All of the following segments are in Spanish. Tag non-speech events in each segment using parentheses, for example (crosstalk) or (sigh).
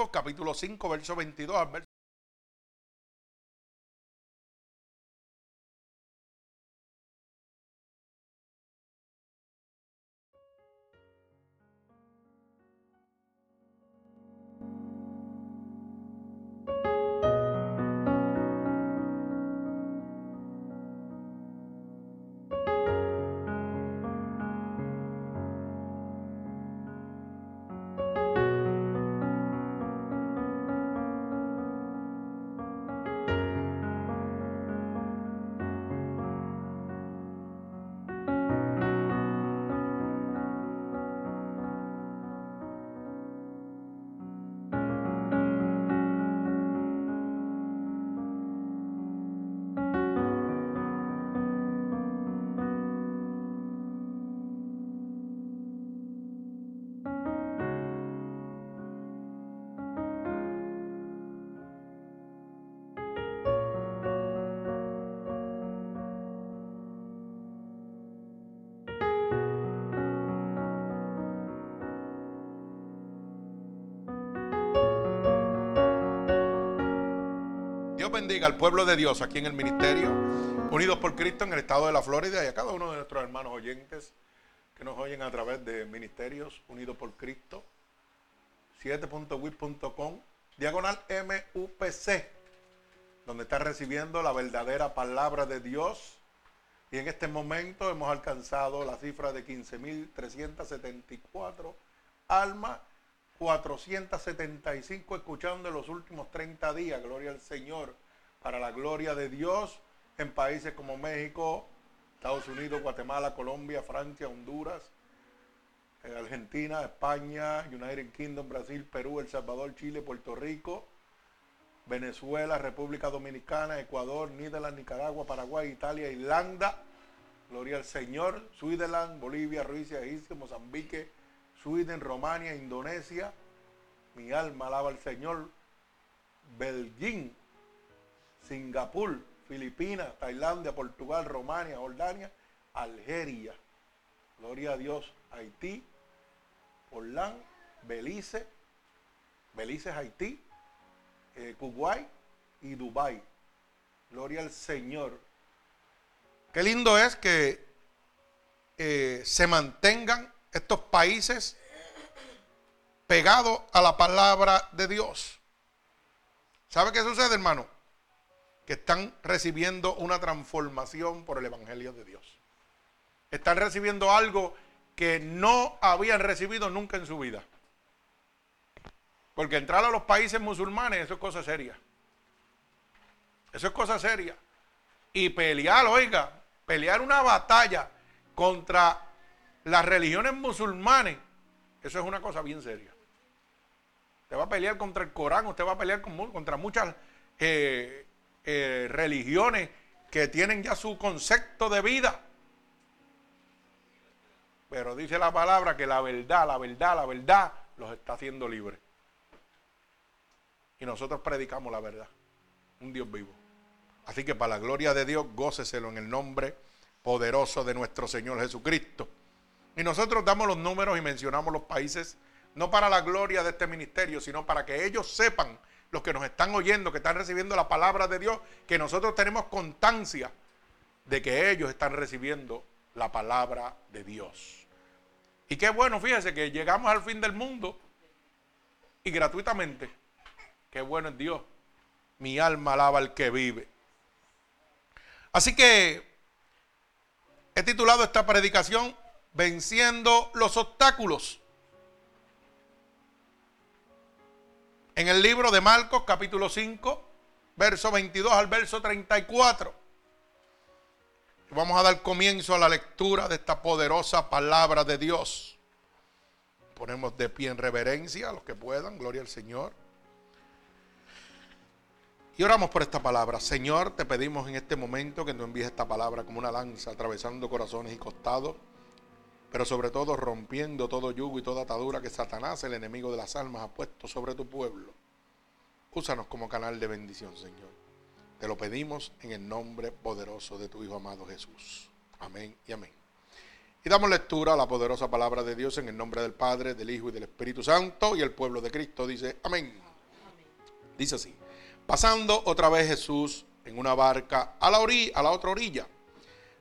Marcos capítulo 5, verso 22 al bendiga al pueblo de Dios aquí en el ministerio, unidos por Cristo en el estado de la Florida y a cada uno de nuestros hermanos oyentes que nos oyen a través de ministerios unidos por Cristo, 7.wit.com, diagonal MUPC, donde está recibiendo la verdadera palabra de Dios. Y en este momento hemos alcanzado la cifra de 15.374 almas 475 escuchando en los últimos 30 días, gloria al Señor, para la gloria de Dios en países como México, Estados Unidos, Guatemala, Colombia, Francia, Honduras, Argentina, España, United Kingdom, Brasil, Perú, El Salvador, Chile, Puerto Rico, Venezuela, República Dominicana, Ecuador, Níderland, Nicaragua, Paraguay, Italia, Irlanda, gloria al Señor, Switzerland, Bolivia, Rusia, Egipto, Mozambique, Sweden, Romania, Indonesia. Mi alma alaba al Señor. Belgín, Singapur, Filipinas, Tailandia, Portugal, Romania, Jordania, Algeria. Gloria a Dios. Haití, Orlán, Belice, Belice, Haití, eh, Kuwait y Dubái. Gloria al Señor. Qué lindo es que eh, se mantengan estos países pegados a la palabra de Dios. ¿Sabe qué sucede, hermano? Que están recibiendo una transformación por el Evangelio de Dios. Están recibiendo algo que no habían recibido nunca en su vida. Porque entrar a los países musulmanes, eso es cosa seria. Eso es cosa seria. Y pelear, oiga, pelear una batalla contra las religiones musulmanes, eso es una cosa bien seria. Usted va a pelear contra el Corán, usted va a pelear contra muchas eh, eh, religiones que tienen ya su concepto de vida. Pero dice la palabra que la verdad, la verdad, la verdad los está haciendo libres. Y nosotros predicamos la verdad. Un Dios vivo. Así que para la gloria de Dios, góceselo en el nombre poderoso de nuestro Señor Jesucristo. Y nosotros damos los números y mencionamos los países, no para la gloria de este ministerio, sino para que ellos sepan, los que nos están oyendo, que están recibiendo la palabra de Dios, que nosotros tenemos constancia de que ellos están recibiendo la palabra de Dios. Y qué bueno, fíjese que llegamos al fin del mundo y gratuitamente. Qué bueno es Dios. Mi alma alaba al que vive. Así que he titulado esta predicación venciendo los obstáculos. En el libro de Marcos capítulo 5, verso 22 al verso 34. Vamos a dar comienzo a la lectura de esta poderosa palabra de Dios. Ponemos de pie en reverencia a los que puedan, gloria al Señor. Y oramos por esta palabra. Señor, te pedimos en este momento que nos envíes esta palabra como una lanza atravesando corazones y costados pero sobre todo rompiendo todo yugo y toda atadura que Satanás, el enemigo de las almas, ha puesto sobre tu pueblo. Úsanos como canal de bendición, Señor. Te lo pedimos en el nombre poderoso de tu Hijo amado Jesús. Amén y amén. Y damos lectura a la poderosa palabra de Dios en el nombre del Padre, del Hijo y del Espíritu Santo. Y el pueblo de Cristo dice, amén. Dice así, pasando otra vez Jesús en una barca a la, orilla, a la otra orilla,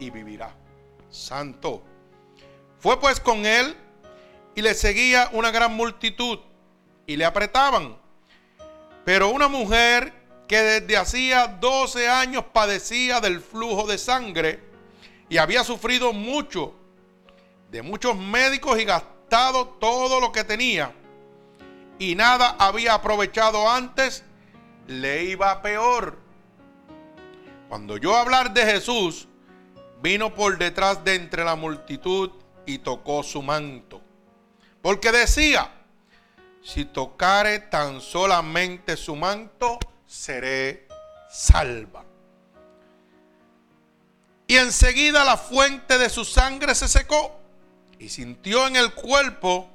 y vivirá. Santo. Fue pues con él y le seguía una gran multitud y le apretaban. Pero una mujer que desde hacía 12 años padecía del flujo de sangre y había sufrido mucho de muchos médicos y gastado todo lo que tenía y nada había aprovechado antes, le iba peor. Cuando yo hablar de Jesús, vino por detrás de entre la multitud y tocó su manto. Porque decía, si tocare tan solamente su manto, seré salva. Y enseguida la fuente de su sangre se secó y sintió en el cuerpo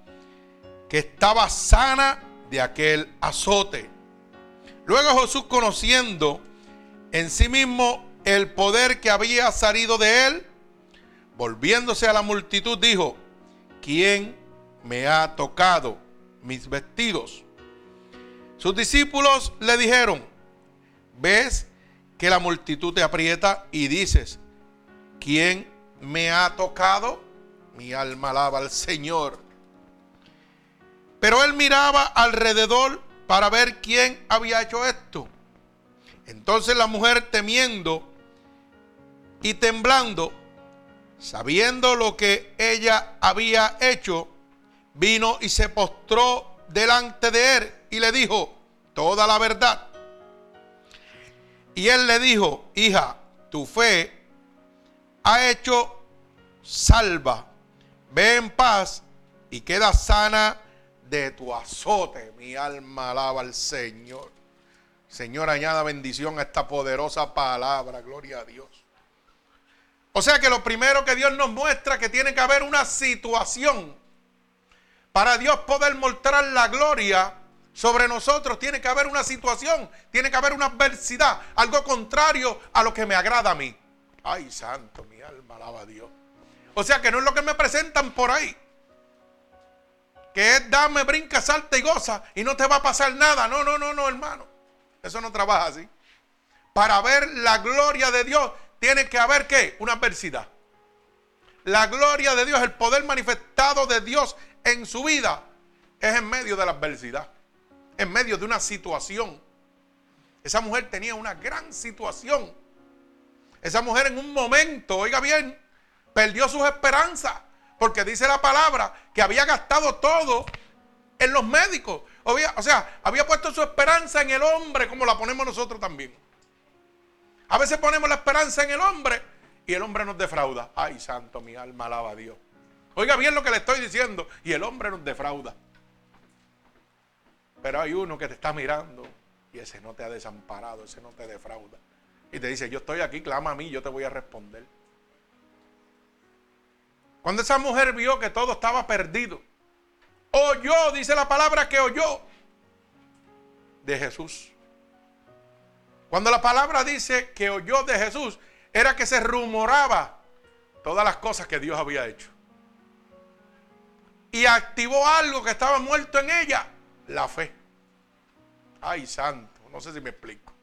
que estaba sana de aquel azote. Luego Jesús conociendo en sí mismo el poder que había salido de él, volviéndose a la multitud, dijo, ¿quién me ha tocado mis vestidos? Sus discípulos le dijeron, ves que la multitud te aprieta y dices, ¿quién me ha tocado? Mi alma alaba al Señor. Pero él miraba alrededor para ver quién había hecho esto. Entonces la mujer temiendo y temblando, sabiendo lo que ella había hecho, vino y se postró delante de él y le dijo toda la verdad. Y él le dijo, hija, tu fe ha hecho salva, ve en paz y queda sana de tu azote. Mi alma alaba al Señor. Señor, añada bendición a esta poderosa palabra. Gloria a Dios. O sea que lo primero que Dios nos muestra que tiene que haber una situación. Para Dios poder mostrar la gloria sobre nosotros, tiene que haber una situación, tiene que haber una adversidad, algo contrario a lo que me agrada a mí. Ay, santo, mi alma alaba a Dios. O sea que no es lo que me presentan por ahí que es dame, brinca, salta y goza y no te va a pasar nada. No, no, no, no, hermano. Eso no trabaja así. Para ver la gloria de Dios tiene que haber qué? Una adversidad. La gloria de Dios, el poder manifestado de Dios en su vida es en medio de la adversidad, en medio de una situación. Esa mujer tenía una gran situación. Esa mujer en un momento, oiga bien, perdió sus esperanzas. Porque dice la palabra que había gastado todo en los médicos. O sea, había puesto su esperanza en el hombre como la ponemos nosotros también. A veces ponemos la esperanza en el hombre y el hombre nos defrauda. Ay, santo, mi alma alaba a Dios. Oiga bien lo que le estoy diciendo. Y el hombre nos defrauda. Pero hay uno que te está mirando y ese no te ha desamparado, ese no te defrauda. Y te dice, yo estoy aquí, clama a mí, yo te voy a responder. Cuando esa mujer vio que todo estaba perdido, oyó, dice la palabra que oyó de Jesús. Cuando la palabra dice que oyó de Jesús, era que se rumoraba todas las cosas que Dios había hecho. Y activó algo que estaba muerto en ella, la fe. Ay, santo, no sé si me explico.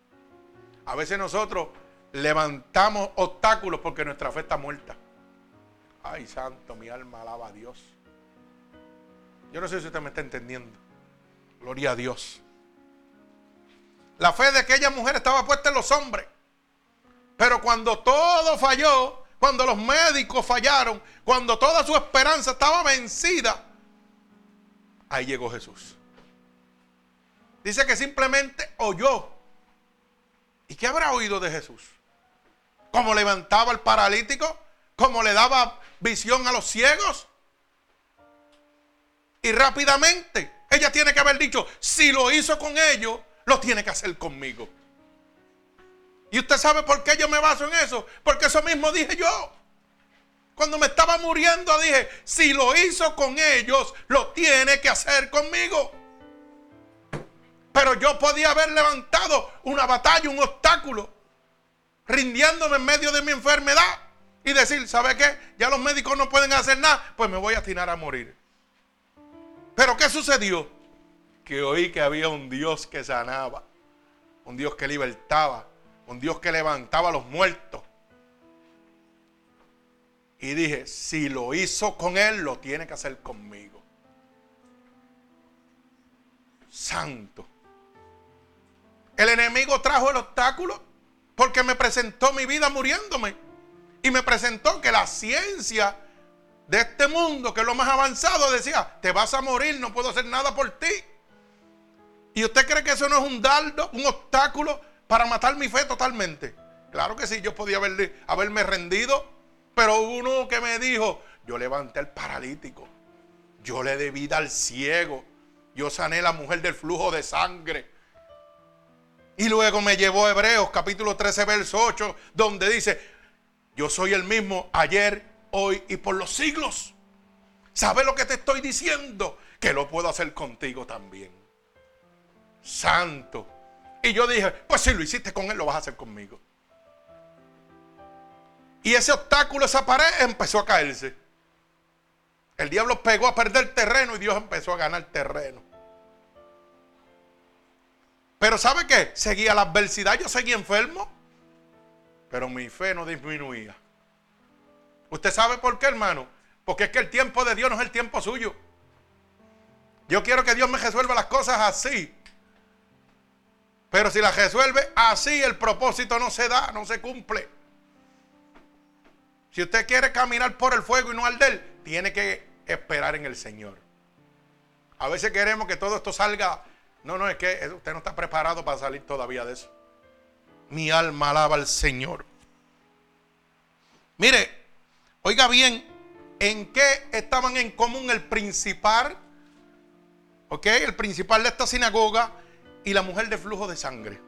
A veces nosotros levantamos obstáculos porque nuestra fe está muerta. Ay, santo, mi alma alaba a Dios. Yo no sé si usted me está entendiendo. Gloria a Dios. La fe de aquella mujer estaba puesta en los hombres. Pero cuando todo falló, cuando los médicos fallaron, cuando toda su esperanza estaba vencida, ahí llegó Jesús. Dice que simplemente oyó. ¿Y qué habrá oído de Jesús? ¿Cómo levantaba al paralítico? ¿Cómo le daba visión a los ciegos. Y rápidamente, ella tiene que haber dicho, si lo hizo con ellos, lo tiene que hacer conmigo. ¿Y usted sabe por qué yo me baso en eso? Porque eso mismo dije yo. Cuando me estaba muriendo dije, si lo hizo con ellos, lo tiene que hacer conmigo. Pero yo podía haber levantado una batalla, un obstáculo, rindiéndome en medio de mi enfermedad y decir, ¿sabe qué? Ya los médicos no pueden hacer nada, pues me voy a tirar a morir. Pero ¿qué sucedió? Que oí que había un Dios que sanaba, un Dios que libertaba, un Dios que levantaba a los muertos. Y dije, si lo hizo con él, lo tiene que hacer conmigo. Santo. El enemigo trajo el obstáculo porque me presentó mi vida muriéndome. Y me presentó que la ciencia de este mundo, que es lo más avanzado, decía, te vas a morir, no puedo hacer nada por ti. ¿Y usted cree que eso no es un dardo, un obstáculo para matar mi fe totalmente? Claro que sí, yo podía haberme rendido, pero uno que me dijo, yo levanté al paralítico, yo le di vida al ciego, yo sané a la mujer del flujo de sangre. Y luego me llevó a Hebreos capítulo 13, verso 8, donde dice, yo soy el mismo ayer, hoy y por los siglos. ¿Sabes lo que te estoy diciendo? Que lo puedo hacer contigo también. Santo. Y yo dije, pues si lo hiciste con él, lo vas a hacer conmigo. Y ese obstáculo, esa pared empezó a caerse. El diablo pegó a perder terreno y Dios empezó a ganar terreno. Pero ¿sabe qué? Seguía la adversidad, yo seguía enfermo. Pero mi fe no disminuía. ¿Usted sabe por qué, hermano? Porque es que el tiempo de Dios no es el tiempo suyo. Yo quiero que Dios me resuelva las cosas así. Pero si las resuelve así, el propósito no se da, no se cumple. Si usted quiere caminar por el fuego y no arder, tiene que esperar en el Señor. A veces queremos que todo esto salga. No, no, es que usted no está preparado para salir todavía de eso. Mi alma alaba al Señor. Mire, oiga bien, ¿en qué estaban en común el principal? ¿Ok? El principal de esta sinagoga y la mujer de flujo de sangre.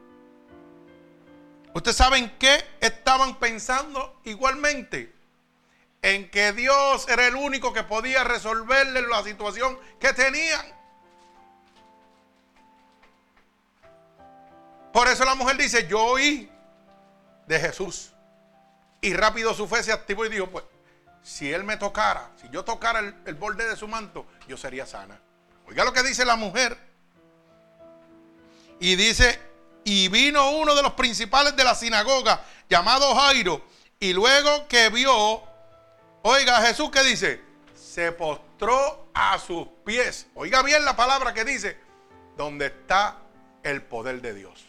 ¿Usted sabe en qué estaban pensando igualmente? En que Dios era el único que podía resolverle la situación que tenían. Por eso la mujer dice, yo oí de Jesús. Y rápido su fe se activó y dijo, pues, si él me tocara, si yo tocara el, borde de su manto, yo sería sana. Oiga lo que dice la mujer. Y dice, y vino uno de los principales de la sinagoga, llamado Jairo, y luego que vio, oiga Jesús que dice, se postró a sus pies. Oiga bien la palabra que dice, donde está el poder de Dios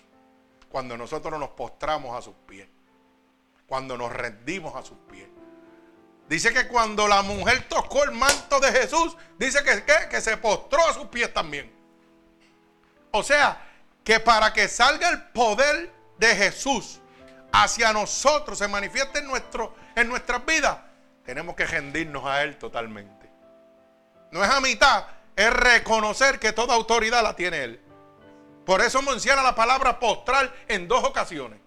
cuando nosotros nos postramos a sus pies, cuando nos rendimos a sus pies. Dice que cuando la mujer tocó el manto de Jesús, dice que, que se postró a sus pies también. O sea, que para que salga el poder de Jesús hacia nosotros, se manifieste en, nuestro, en nuestras vidas, tenemos que rendirnos a Él totalmente. No es a mitad, es reconocer que toda autoridad la tiene Él. Por eso menciona la palabra postrar en dos ocasiones.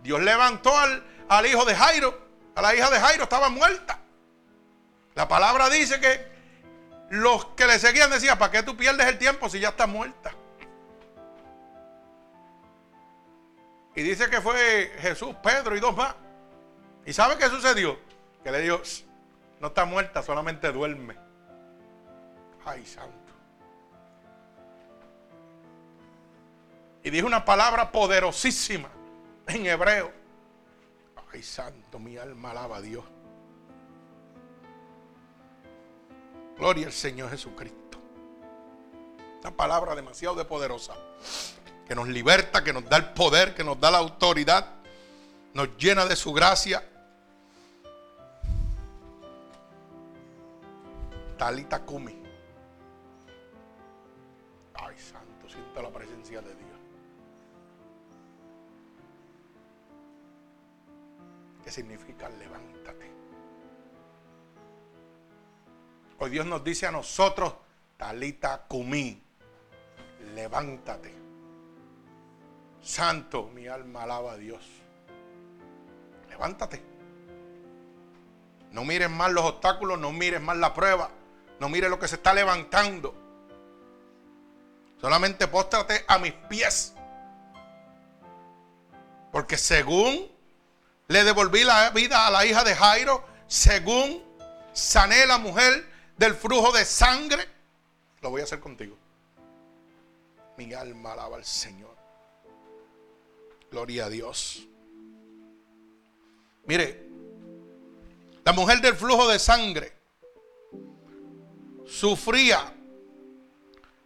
Dios levantó al, al, hijo de Jairo, a la hija de Jairo, estaba muerta. La palabra dice que los que le seguían decían, ¿para qué tú pierdes el tiempo si ya está muerta? Y dice que fue Jesús, Pedro y dos más. ¿Y sabe qué sucedió? Que le dijo, no está muerta, solamente duerme. Ay, santo. Y dijo una palabra poderosísima en hebreo. Ay, santo, mi alma alaba a Dios. Gloria al Señor Jesucristo. Una palabra demasiado poderosa. Que nos liberta, que nos da el poder, que nos da la autoridad. Nos llena de su gracia. Talita Kumi. Ay, santo, siento la presencia de Dios. ¿Qué significa levántate? Hoy Dios nos dice a nosotros, Talita Kumi, levántate. Santo, mi alma alaba a Dios. Levántate. No mires más los obstáculos, no mires más la prueba, no mires lo que se está levantando. Solamente póstrate a mis pies. Porque según le devolví la vida a la hija de Jairo, según sané la mujer del flujo de sangre, lo voy a hacer contigo. Mi alma alaba al Señor. Gloria a Dios. Mire, la mujer del flujo de sangre sufría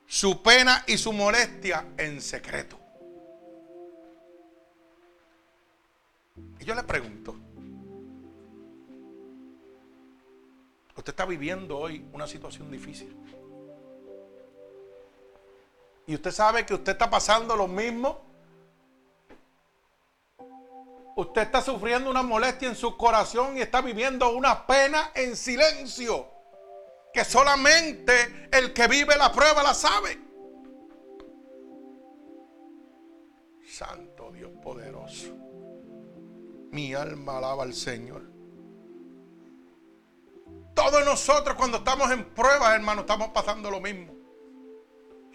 su pena y su molestia en secreto. Y yo le pregunto, usted está viviendo hoy una situación difícil. Y usted sabe que usted está pasando lo mismo. Usted está sufriendo una molestia en su corazón y está viviendo una pena en silencio. Que solamente el que vive la prueba la sabe. Santo Dios poderoso. Mi alma alaba al Señor. Todos nosotros cuando estamos en prueba, hermano, estamos pasando lo mismo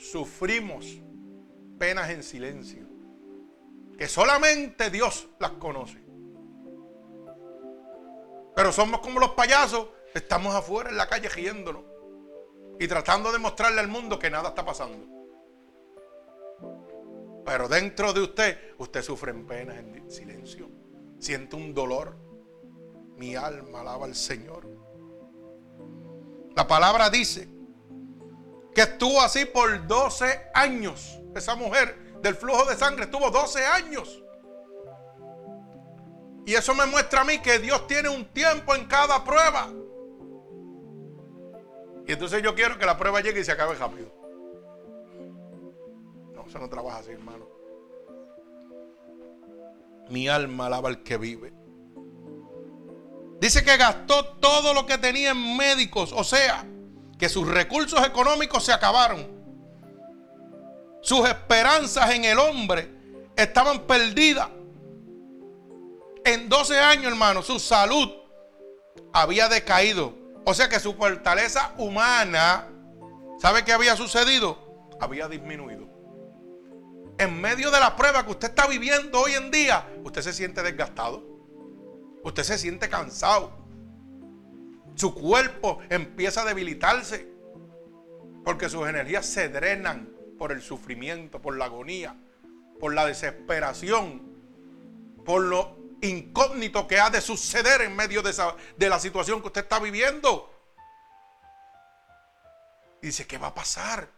sufrimos penas en silencio, que solamente Dios las conoce. Pero somos como los payasos, estamos afuera en la calle riéndonos y tratando de mostrarle al mundo que nada está pasando. Pero dentro de usted, usted sufre en penas en silencio, siente un dolor. Mi alma alaba al Señor. La palabra dice que estuvo así por 12 años. Esa mujer del flujo de sangre estuvo 12 años. Y eso me muestra a mí que Dios tiene un tiempo en cada prueba. Y entonces yo quiero que la prueba llegue y se acabe rápido. No, eso no trabaja así, hermano. Mi alma alaba al que vive. Dice que gastó todo lo que tenía en médicos, o sea, que sus recursos económicos se acabaron. Sus esperanzas en el hombre estaban perdidas. En 12 años, hermano, su salud había decaído. O sea que su fortaleza humana, ¿sabe qué había sucedido? Había disminuido. En medio de la prueba que usted está viviendo hoy en día, usted se siente desgastado. Usted se siente cansado. Su cuerpo empieza a debilitarse porque sus energías se drenan por el sufrimiento, por la agonía, por la desesperación, por lo incógnito que ha de suceder en medio de, de la situación que usted está viviendo. Y dice, ¿qué va a pasar?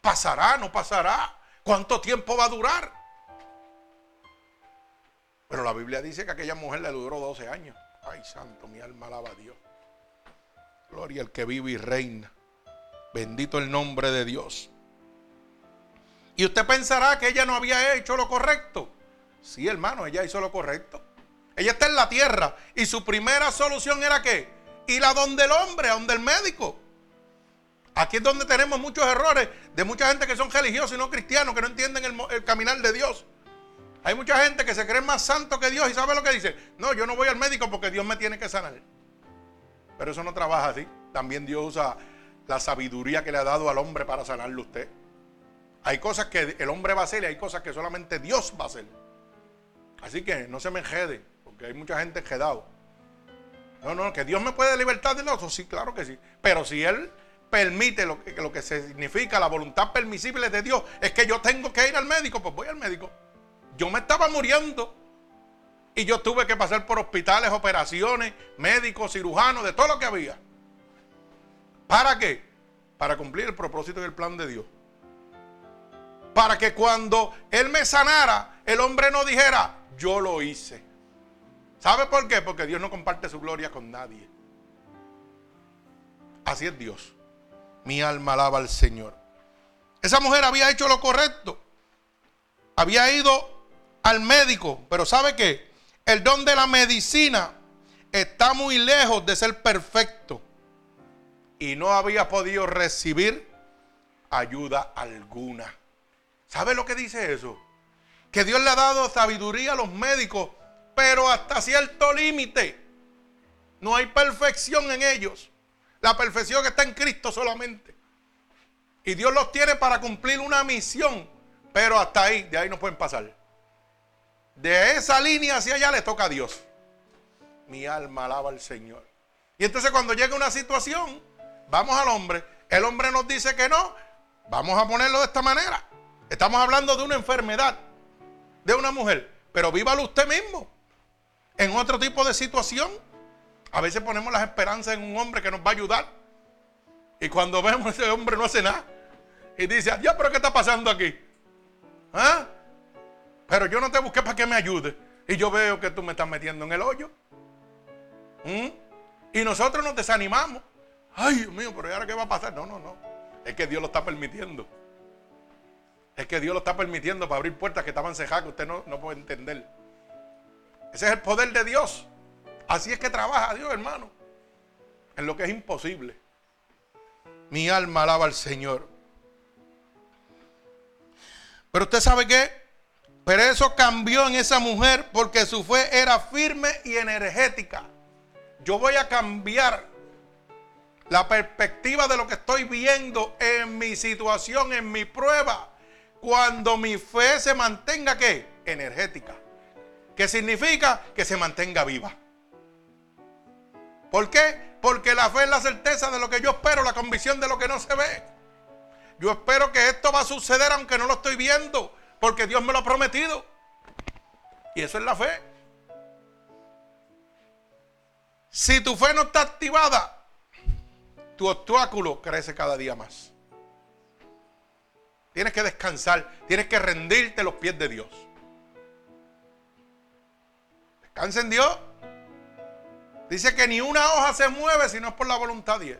¿Pasará? ¿No pasará? ¿Cuánto tiempo va a durar? Pero la Biblia dice que aquella mujer le duró 12 años. Ay, santo, mi alma alaba a Dios. Gloria al que vive y reina. Bendito el nombre de Dios. Y usted pensará que ella no había hecho lo correcto. Sí, hermano, ella hizo lo correcto. Ella está en la tierra y su primera solución era qué? Ir a donde el hombre, a donde el médico. Aquí es donde tenemos muchos errores de mucha gente que son religiosos y no cristianos, que no entienden el, el caminar de Dios. Hay mucha gente que se cree más santo que Dios y sabe lo que dice. No, yo no voy al médico porque Dios me tiene que sanar. Pero eso no trabaja así. También Dios usa la sabiduría que le ha dado al hombre para sanarlo usted. Hay cosas que el hombre va a hacer y hay cosas que solamente Dios va a hacer. Así que no se me enjede, porque hay mucha gente enjedado. No, no, que Dios me puede libertar del otro, sí, claro que sí. Pero si Él permite lo que, lo que significa la voluntad permisible de Dios, es que yo tengo que ir al médico, pues voy al médico. Yo me estaba muriendo. Y yo tuve que pasar por hospitales, operaciones, médicos, cirujanos, de todo lo que había. ¿Para qué? Para cumplir el propósito y el plan de Dios. Para que cuando Él me sanara, el hombre no dijera, yo lo hice. ¿Sabe por qué? Porque Dios no comparte su gloria con nadie. Así es Dios. Mi alma alaba al Señor. Esa mujer había hecho lo correcto. Había ido al médico, pero ¿sabe qué? El don de la medicina está muy lejos de ser perfecto. Y no había podido recibir ayuda alguna. ¿Sabe lo que dice eso? Que Dios le ha dado sabiduría a los médicos, pero hasta cierto límite. No hay perfección en ellos. La perfección está en Cristo solamente. Y Dios los tiene para cumplir una misión. Pero hasta ahí, de ahí no pueden pasar. De esa línea hacia allá le toca a Dios. Mi alma alaba al Señor. Y entonces cuando llega una situación, vamos al hombre. El hombre nos dice que no. Vamos a ponerlo de esta manera. Estamos hablando de una enfermedad de una mujer. Pero vívalo usted mismo. En otro tipo de situación. A veces ponemos las esperanzas en un hombre que nos va a ayudar. Y cuando (laughs) vemos a ese hombre no hace nada. Y dice, ya, pero ¿qué está pasando aquí? ¿Ah? Pero yo no te busqué para que me ayude. Y yo veo que tú me estás metiendo en el hoyo. Y nosotros nos desanimamos. Ay, Dios mío, pero ¿y ahora qué va a pasar? No, no, no. Es que Dios lo está permitiendo. Es que Dios lo está permitiendo para abrir puertas que estaban cejadas que usted no, no puede entender. Ese es el poder de Dios. Así es que trabaja Dios, hermano. En lo que es imposible. Mi alma alaba al Señor. Pero usted sabe qué? Pero eso cambió en esa mujer porque su fe era firme y energética. Yo voy a cambiar la perspectiva de lo que estoy viendo en mi situación, en mi prueba, cuando mi fe se mantenga qué? Energética. ¿Qué significa? Que se mantenga viva. ¿Por qué? Porque la fe es la certeza de lo que yo espero, la convicción de lo que no se ve. Yo espero que esto va a suceder aunque no lo estoy viendo, porque Dios me lo ha prometido. Y eso es la fe. Si tu fe no está activada, tu obstáculo crece cada día más. Tienes que descansar, tienes que rendirte los pies de Dios. Descansa en Dios. Dice que ni una hoja se mueve si no es por la voluntad de Dios.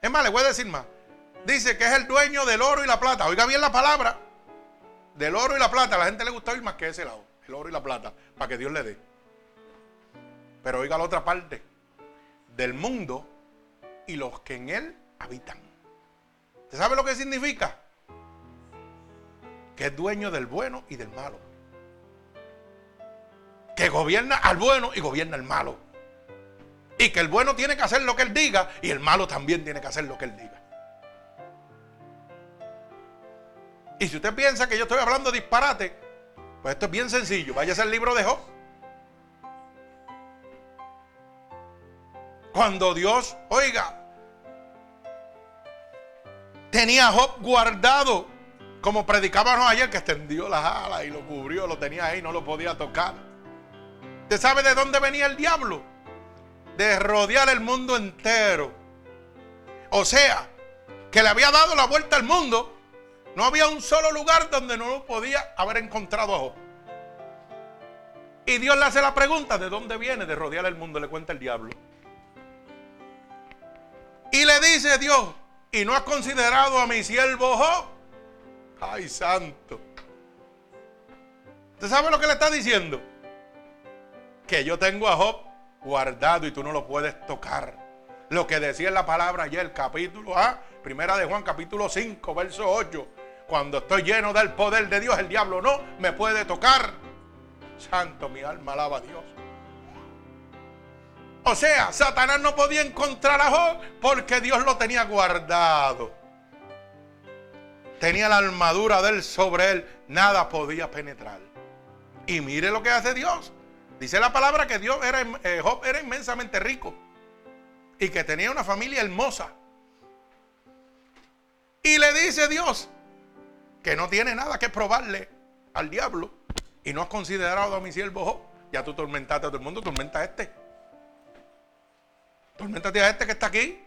Es más, le voy a decir más. Dice que es el dueño del oro y la plata. Oiga bien la palabra. Del oro y la plata. A la gente le gusta oír más que ese lado. El oro y la plata. Para que Dios le dé. Pero oiga la otra parte. Del mundo y los que en él habitan. ¿Usted sabe lo que significa? Que es dueño del bueno y del malo. Que gobierna al bueno y gobierna al malo. Y que el bueno tiene que hacer lo que él diga y el malo también tiene que hacer lo que él diga. Y si usted piensa que yo estoy hablando disparate, pues esto es bien sencillo. Váyase al libro de Job. Cuando Dios, oiga, tenía a Job guardado, como predicábamos ayer, que extendió las alas y lo cubrió, lo tenía ahí, no lo podía tocar. ¿Usted sabe de dónde venía el diablo? de rodear el mundo entero. O sea, que le había dado la vuelta al mundo. No había un solo lugar donde no lo podía haber encontrado a Job. Y Dios le hace la pregunta, ¿de dónde viene de rodear el mundo? Le cuenta el diablo. Y le dice Dios, ¿y no has considerado a mi siervo Job? Ay, santo. ¿Usted sabe lo que le está diciendo? Que yo tengo a Job guardado y tú no lo puedes tocar. Lo que decía en la palabra ayer, capítulo A, primera de Juan, capítulo 5, verso 8. Cuando estoy lleno del poder de Dios, el diablo no me puede tocar. Santo, mi alma alaba a Dios. O sea, Satanás no podía encontrar a Job porque Dios lo tenía guardado. Tenía la armadura de él sobre él. Nada podía penetrar. Y mire lo que hace Dios. Dice la palabra que Dios era, eh, Job era inmensamente rico y que tenía una familia hermosa. Y le dice Dios que no tiene nada que probarle al diablo y no has considerado a mi siervo Job. Ya tú tormentaste a todo el mundo, tormenta a este. Tormentate a este que está aquí.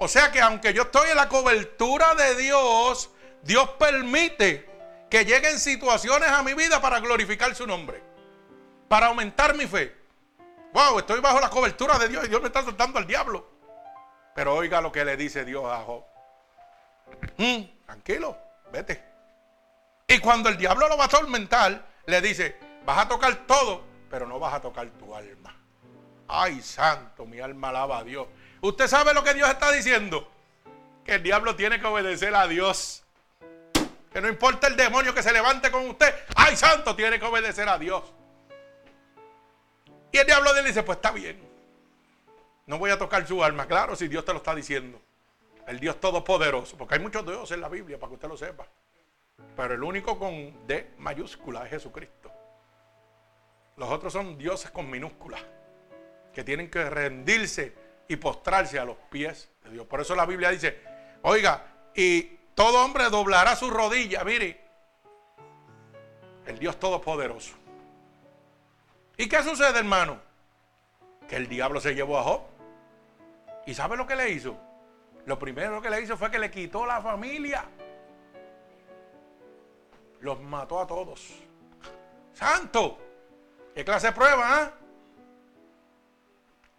O sea que aunque yo estoy en la cobertura de Dios, Dios permite que lleguen situaciones a mi vida para glorificar su nombre, para aumentar mi fe. Wow, estoy bajo la cobertura de Dios y Dios me está soltando al diablo. Pero oiga lo que le dice Dios a Job. Mm, tranquilo, vete. Y cuando el diablo lo va a atormentar, le dice, vas a tocar todo, pero no vas a tocar tu alma. Ay, santo, mi alma alaba a Dios. ¿Usted sabe lo que Dios está diciendo? Que el diablo tiene que obedecer a Dios. Que no importa el demonio que se levante con usted. ¡Ay, santo! Tiene que obedecer a Dios. Y el diablo le dice, pues está bien. No voy a tocar su alma. Claro, si Dios te lo está diciendo. El Dios Todopoderoso. Porque hay muchos dioses en la Biblia, para que usted lo sepa. Pero el único con D mayúscula es Jesucristo. Los otros son dioses con minúsculas. Que tienen que rendirse y postrarse a los pies de Dios. Por eso la Biblia dice, oiga, y todo hombre doblará su rodilla. Mire, el Dios Todopoderoso. ¿Y qué sucede, hermano? Que el diablo se llevó a Job. ¿Y sabe lo que le hizo? Lo primero que le hizo fue que le quitó la familia. Los mató a todos. Santo. ¿Qué clase de prueba, ¿eh?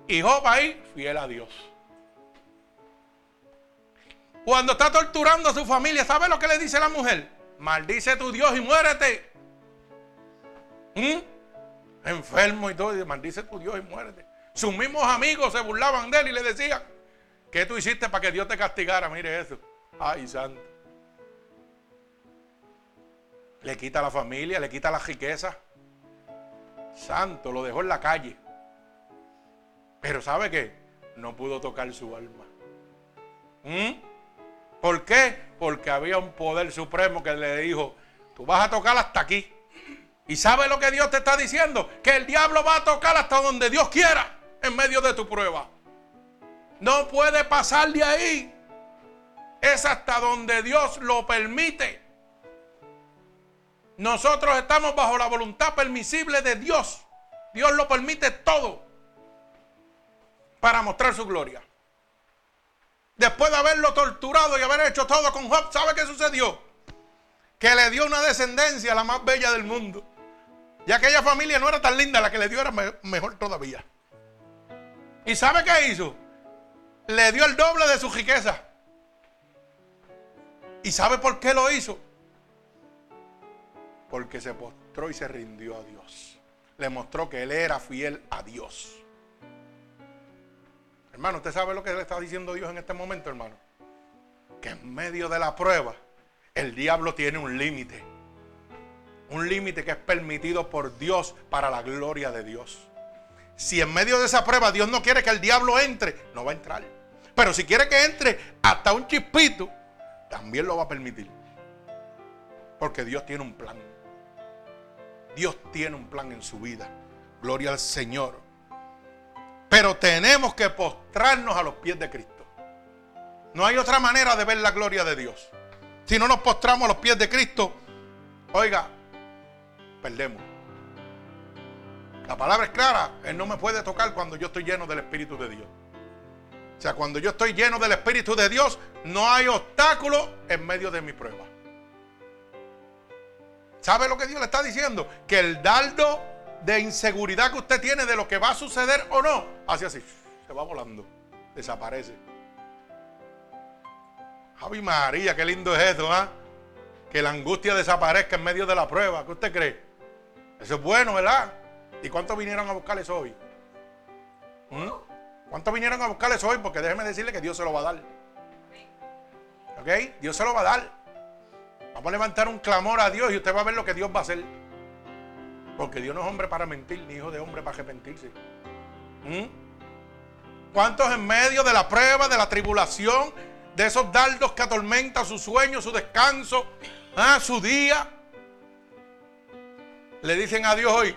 Y Job ahí, fiel a Dios. Cuando está torturando a su familia, ¿sabe lo que le dice la mujer? Maldice tu Dios y muérete. ¿Mm? Enfermo y todo, y maldice tu Dios y muérete. Sus mismos amigos se burlaban de él y le decían, ¿qué tú hiciste para que Dios te castigara? Mire eso. Ay, santo. Le quita la familia, le quita la riqueza. Santo, lo dejó en la calle. Pero ¿sabe qué? No pudo tocar su alma. ¿Mm? ¿Por qué? Porque había un poder supremo que le dijo, tú vas a tocar hasta aquí. ¿Y sabe lo que Dios te está diciendo? Que el diablo va a tocar hasta donde Dios quiera en medio de tu prueba. No puede pasar de ahí. Es hasta donde Dios lo permite. Nosotros estamos bajo la voluntad permisible de Dios. Dios lo permite todo para mostrar su gloria. Después de haberlo torturado y haber hecho todo con Job, ¿sabe qué sucedió? Que le dio una descendencia la más bella del mundo. Y aquella familia no era tan linda, la que le dio era mejor todavía. ¿Y sabe qué hizo? Le dio el doble de su riqueza. ¿Y sabe por qué lo hizo? Porque se postró y se rindió a Dios. Le mostró que él era fiel a Dios. Hermano, ¿usted sabe lo que le está diciendo Dios en este momento, hermano? Que en medio de la prueba, el diablo tiene un límite. Un límite que es permitido por Dios para la gloria de Dios. Si en medio de esa prueba Dios no quiere que el diablo entre, no va a entrar. Pero si quiere que entre hasta un chispito, también lo va a permitir. Porque Dios tiene un plan. Dios tiene un plan en su vida. Gloria al Señor. Pero tenemos que postrarnos a los pies de Cristo. No hay otra manera de ver la gloria de Dios. Si no nos postramos a los pies de Cristo, oiga, perdemos. La palabra es clara, Él no me puede tocar cuando yo estoy lleno del Espíritu de Dios. O sea, cuando yo estoy lleno del Espíritu de Dios, no hay obstáculo en medio de mi prueba. ¿Sabe lo que Dios le está diciendo? Que el dardo de inseguridad que usted tiene de lo que va a suceder o no, hace así, se va volando, desaparece. Javi María, qué lindo es eso, ¿ah? Que la angustia desaparezca en medio de la prueba. ¿Qué usted cree? Eso es bueno, ¿verdad? ¿Y cuántos vinieron a buscarles hoy? ¿Mm? ¿Cuántos vinieron a buscarles hoy? Porque déjeme decirle que Dios se lo va a dar. ¿Ok? Dios se lo va a dar. Vamos a levantar un clamor a Dios y usted va a ver lo que Dios va a hacer. Porque Dios no es hombre para mentir, ni hijo de hombre para arrepentirse. ¿Mm? ¿Cuántos en medio de la prueba, de la tribulación, de esos dardos que atormentan su sueño, su descanso, ah, su día, le dicen a Dios hoy,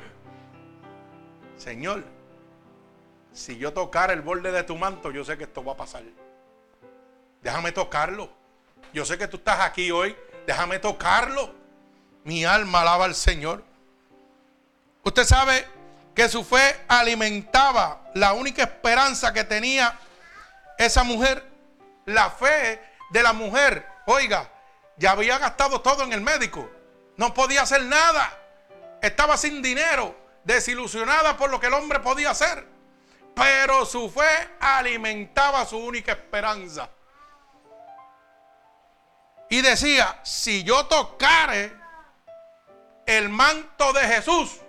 Señor, si yo tocara el borde de tu manto, yo sé que esto va a pasar. Déjame tocarlo. Yo sé que tú estás aquí hoy. Déjame tocarlo. Mi alma alaba al Señor. Usted sabe que su fe alimentaba la única esperanza que tenía esa mujer. La fe de la mujer, oiga, ya había gastado todo en el médico. No podía hacer nada. Estaba sin dinero, desilusionada por lo que el hombre podía hacer. Pero su fe alimentaba su única esperanza. Y decía, si yo tocare el manto de Jesús,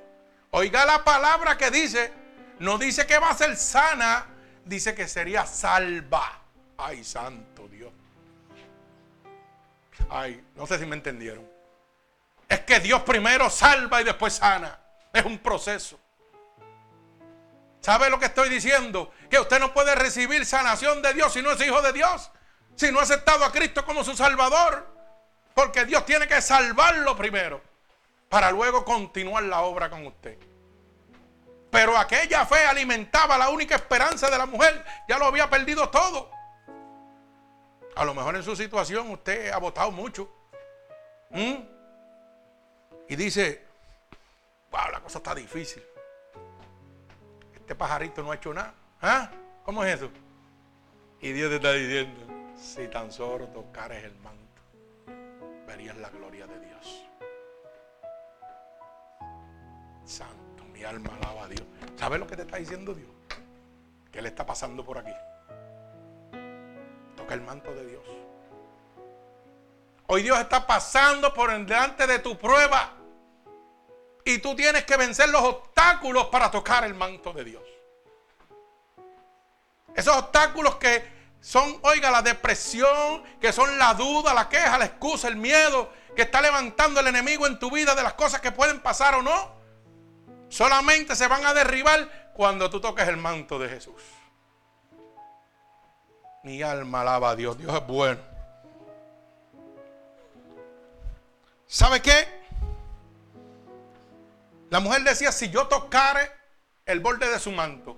Oiga la palabra que dice, no dice que va a ser sana, dice que sería salva. Ay, santo Dios. Ay, no sé si me entendieron. Es que Dios primero salva y después sana. Es un proceso. ¿Sabe lo que estoy diciendo? Que usted no puede recibir sanación de Dios si no es hijo de Dios. Si no ha aceptado a Cristo como su Salvador. Porque Dios tiene que salvarlo primero. Para luego continuar la obra con usted. Pero aquella fe alimentaba la única esperanza de la mujer. Ya lo había perdido todo. A lo mejor en su situación usted ha votado mucho. ¿Mm? Y dice, wow, la cosa está difícil. Este pajarito no ha hecho nada. ¿Ah? ¿Cómo es eso? Y Dios te está diciendo, si tan solo tocares el manto, verías la gloria de Dios. Santo, mi alma alaba a Dios. ¿Sabes lo que te está diciendo Dios? ¿Qué le está pasando por aquí? Toca el manto de Dios. Hoy Dios está pasando por delante de tu prueba. Y tú tienes que vencer los obstáculos para tocar el manto de Dios. Esos obstáculos que son, oiga, la depresión, que son la duda, la queja, la excusa, el miedo que está levantando el enemigo en tu vida de las cosas que pueden pasar o no. Solamente se van a derribar cuando tú toques el manto de Jesús. Mi alma alaba a Dios. Dios es bueno. ¿Sabe qué? La mujer decía, si yo tocare el borde de su manto.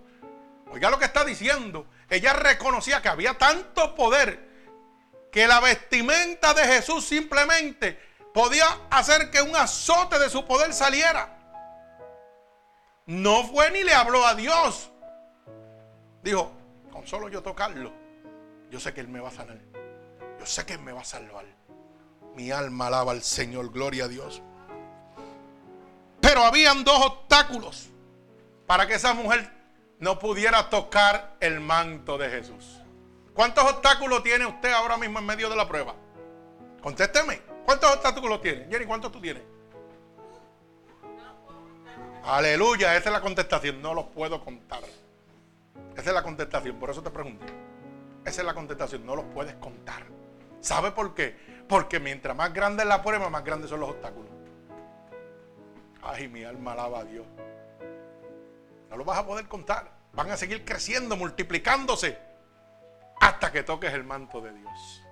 Oiga lo que está diciendo. Ella reconocía que había tanto poder que la vestimenta de Jesús simplemente podía hacer que un azote de su poder saliera. No fue ni le habló a Dios. Dijo, con solo yo tocarlo, yo sé que Él me va a sanar. Yo sé que Él me va a salvar. Mi alma alaba al Señor, gloria a Dios. Pero habían dos obstáculos para que esa mujer no pudiera tocar el manto de Jesús. ¿Cuántos obstáculos tiene usted ahora mismo en medio de la prueba? Contésteme. ¿Cuántos obstáculos tiene? Jenny, ¿cuántos tú tienes? Aleluya, esa es la contestación. No los puedo contar. Esa es la contestación. Por eso te pregunto. Esa es la contestación. No los puedes contar. ¿Sabe por qué? Porque mientras más grande es la prueba, más grandes son los obstáculos. Ay, mi alma alaba a Dios. No lo vas a poder contar. Van a seguir creciendo, multiplicándose. Hasta que toques el manto de Dios.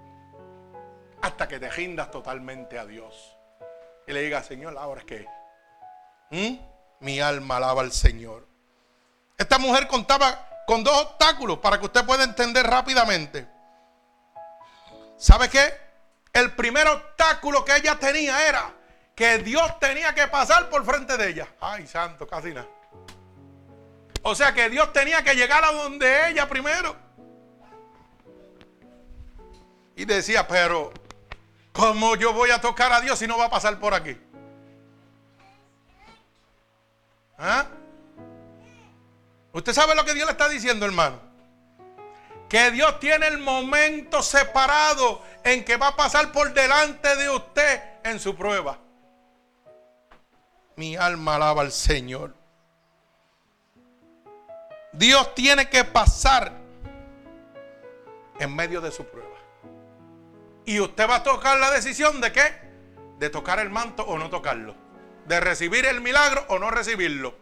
Hasta que te rindas totalmente a Dios. Y le digas, Señor, ahora es que ¿Mm? Mi alma alaba al Señor. Esta mujer contaba con dos obstáculos para que usted pueda entender rápidamente. ¿Sabe qué? El primer obstáculo que ella tenía era que Dios tenía que pasar por frente de ella. Ay, santo, casi nada. O sea que Dios tenía que llegar a donde ella primero. Y decía, pero ¿cómo yo voy a tocar a Dios si no va a pasar por aquí? ¿Ah? ¿Usted sabe lo que Dios le está diciendo, hermano? Que Dios tiene el momento separado en que va a pasar por delante de usted en su prueba. Mi alma alaba al Señor. Dios tiene que pasar en medio de su prueba. Y usted va a tocar la decisión de qué? De tocar el manto o no tocarlo. De recibir el milagro o no recibirlo.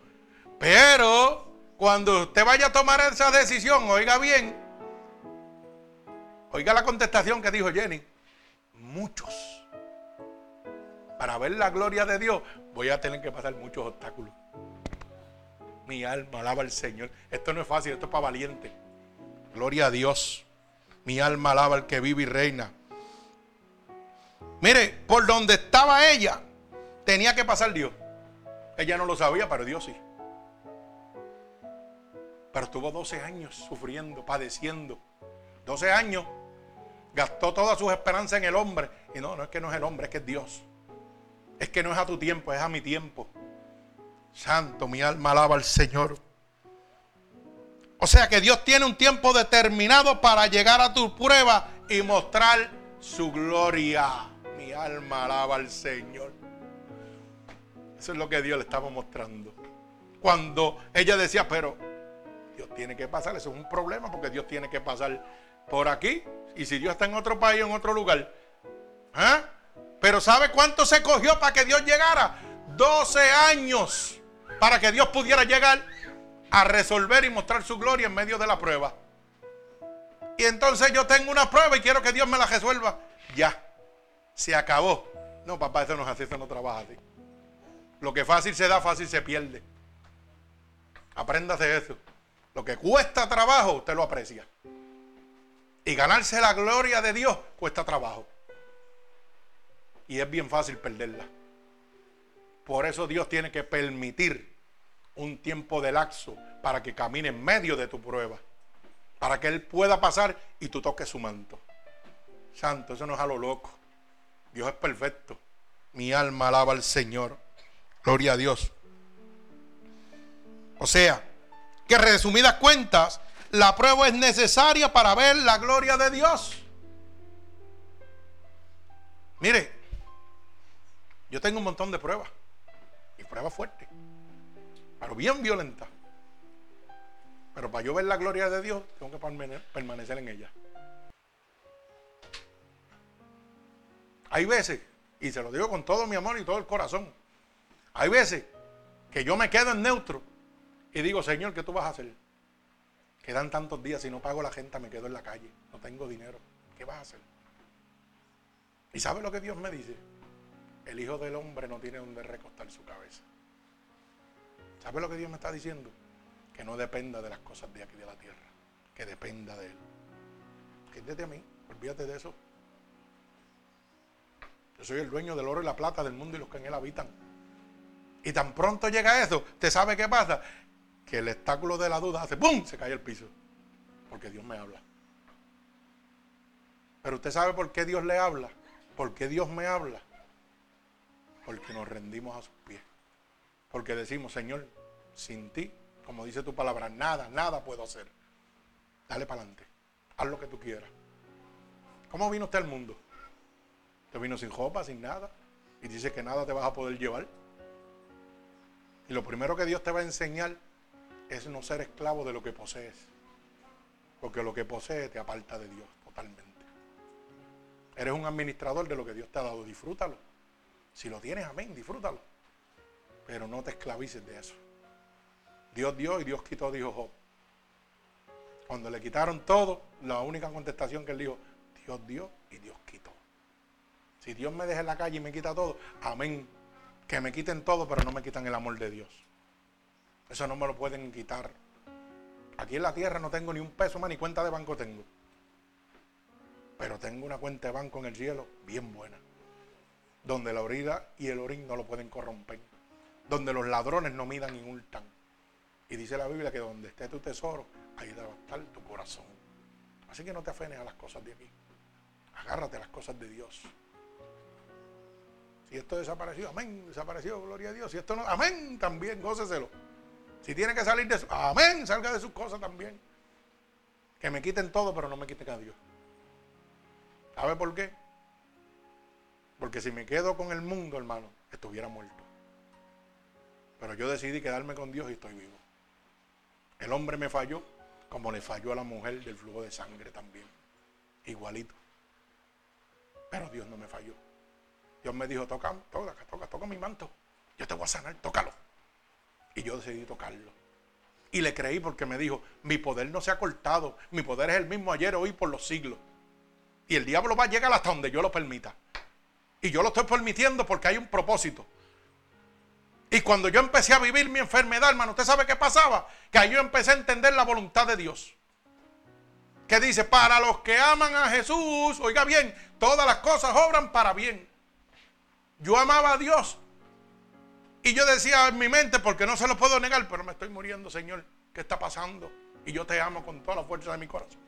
Pero cuando usted vaya a tomar esa decisión, oiga bien, oiga la contestación que dijo Jenny. Muchos para ver la gloria de Dios, voy a tener que pasar muchos obstáculos. Mi alma alaba al Señor. Esto no es fácil, esto es para valiente. Gloria a Dios. Mi alma alaba al que vive y reina. Mire, por donde estaba ella, tenía que pasar Dios. Ella no lo sabía, pero Dios sí. Pero estuvo 12 años sufriendo, padeciendo. 12 años. Gastó todas sus esperanzas en el hombre. Y no, no es que no es el hombre, es que es Dios. Es que no es a tu tiempo, es a mi tiempo. Santo, mi alma alaba al Señor. O sea que Dios tiene un tiempo determinado para llegar a tu prueba y mostrar su gloria. Mi alma alaba al Señor. Eso es lo que Dios le estaba mostrando. Cuando ella decía, pero Dios tiene que pasar, eso es un problema porque Dios tiene que pasar por aquí. Y si Dios está en otro país, en otro lugar, ¿Ah? Pero ¿sabe cuánto se cogió para que Dios llegara? 12 años para que Dios pudiera llegar a resolver y mostrar su gloria en medio de la prueba. Y entonces yo tengo una prueba y quiero que Dios me la resuelva. Ya, se acabó. No, papá, eso no es así, eso no trabaja así. Lo que fácil se da, fácil se pierde. Apréndase eso. Lo que cuesta trabajo, usted lo aprecia. Y ganarse la gloria de Dios cuesta trabajo. Y es bien fácil perderla. Por eso Dios tiene que permitir un tiempo de laxo para que camine en medio de tu prueba. Para que Él pueda pasar y tú toques su manto. Santo, eso no es a lo loco. Dios es perfecto. Mi alma alaba al Señor. Gloria a Dios. O sea, que resumidas cuentas, la prueba es necesaria para ver la gloria de Dios. Mire, yo tengo un montón de pruebas. Y pruebas fuertes. Pero bien violentas. Pero para yo ver la gloria de Dios, tengo que permanecer en ella. Hay veces, y se lo digo con todo mi amor y todo el corazón, hay veces que yo me quedo en neutro y digo, Señor, ¿qué tú vas a hacer? Quedan tantos días, si no pago la gente me quedo en la calle, no tengo dinero. ¿Qué vas a hacer? ¿Y sabe lo que Dios me dice? El Hijo del Hombre no tiene donde recostar su cabeza. ¿Sabe lo que Dios me está diciendo? Que no dependa de las cosas de aquí de la tierra, que dependa de Él. Quédate a mí, olvídate de eso. Yo soy el dueño del oro y la plata del mundo y los que en él habitan. Y tan pronto llega eso, ¿te sabe qué pasa? Que el estáculo de la duda hace ¡pum! Se cae el piso. Porque Dios me habla. Pero usted sabe por qué Dios le habla. ¿Por qué Dios me habla? Porque nos rendimos a sus pies. Porque decimos, Señor, sin ti, como dice tu palabra, nada, nada puedo hacer. Dale para adelante. Haz lo que tú quieras. ¿Cómo vino usted al mundo? Usted vino sin ropa, sin nada. Y dice que nada te vas a poder llevar. Y lo primero que Dios te va a enseñar es no ser esclavo de lo que posees. Porque lo que posees te aparta de Dios totalmente. Eres un administrador de lo que Dios te ha dado. Disfrútalo. Si lo tienes, amén, disfrútalo. Pero no te esclavices de eso. Dios dio y Dios quitó, dijo Job. Cuando le quitaron todo, la única contestación que él dijo, Dios dio y Dios quitó. Si Dios me deja en la calle y me quita todo, amén que me quiten todo, pero no me quitan el amor de Dios. Eso no me lo pueden quitar. Aquí en la tierra no tengo ni un peso más, ni cuenta de banco tengo. Pero tengo una cuenta de banco en el cielo bien buena. Donde la orida y el orín no lo pueden corromper. Donde los ladrones no midan ni hurtan. Y dice la Biblia que donde esté tu tesoro, ahí debe estar tu corazón. Así que no te afenes a las cosas de aquí. Agárrate a las cosas de Dios. Si esto desapareció, amén, desapareció, gloria a Dios. Si esto no, amén, también, góceselo. Si tiene que salir de eso, amén, salga de sus cosas también. Que me quiten todo, pero no me quiten a Dios. ¿Sabe por qué? Porque si me quedo con el mundo, hermano, estuviera muerto. Pero yo decidí quedarme con Dios y estoy vivo. El hombre me falló, como le falló a la mujer del flujo de sangre también. Igualito. Pero Dios no me falló. Dios me dijo, toca, toca, toca, toca mi manto. Yo te voy a sanar, tócalo. Y yo decidí tocarlo. Y le creí porque me dijo, mi poder no se ha cortado. Mi poder es el mismo ayer, hoy, por los siglos. Y el diablo va a llegar hasta donde yo lo permita. Y yo lo estoy permitiendo porque hay un propósito. Y cuando yo empecé a vivir mi enfermedad, hermano, ¿usted sabe qué pasaba? Que ahí yo empecé a entender la voluntad de Dios. Que dice, para los que aman a Jesús, oiga bien, todas las cosas obran para bien. Yo amaba a Dios. Y yo decía en mi mente, porque no se lo puedo negar, pero me estoy muriendo, Señor. ¿Qué está pasando? Y yo te amo con toda la fuerza de mi corazón.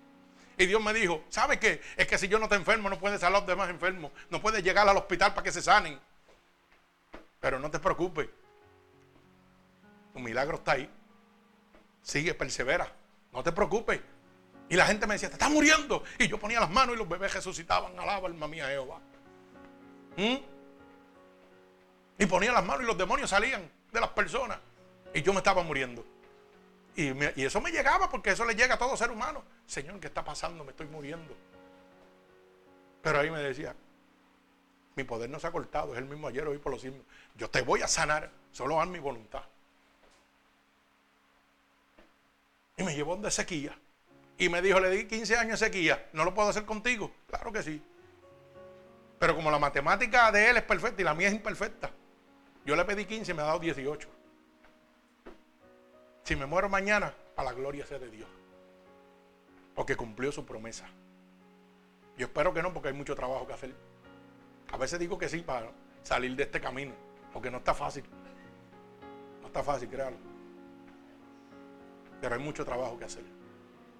Y Dios me dijo, ¿sabe qué? Es que si yo no te enfermo, no puedes salir a los demás enfermos. No puedes llegar al hospital para que se sanen. Pero no te preocupes. Tu milagro está ahí. Sigue, persevera. No te preocupes. Y la gente me decía, te estás muriendo. Y yo ponía las manos y los bebés resucitaban. Alaba alma mía Jehová. ¿Mm? Y ponía las manos y los demonios salían de las personas. Y yo me estaba muriendo. Y, eso me llegaba porque eso le llega a todo ser humano. Señor, ¿qué está pasando? Me estoy muriendo. Pero ahí me decía, Mi poder no se ha cortado, es el mismo ayer, hoy por los siglos. Yo te voy a sanar, solo haz mi voluntad. Y me llevó donde sequía. Y me dijo, le di 15 años de sequía, ¿no lo puedo hacer contigo? Claro que sí. Pero como la matemática de él es perfecta y la mía es imperfecta, yo le pedí 15 y me ha dado 18. Si me muero mañana, a la gloria sea de Dios. Porque cumplió su promesa. Yo espero que no, porque hay mucho trabajo que hacer. A veces digo que sí para salir de este camino, porque no está fácil. No está fácil, créalo. Pero hay mucho trabajo que hacer.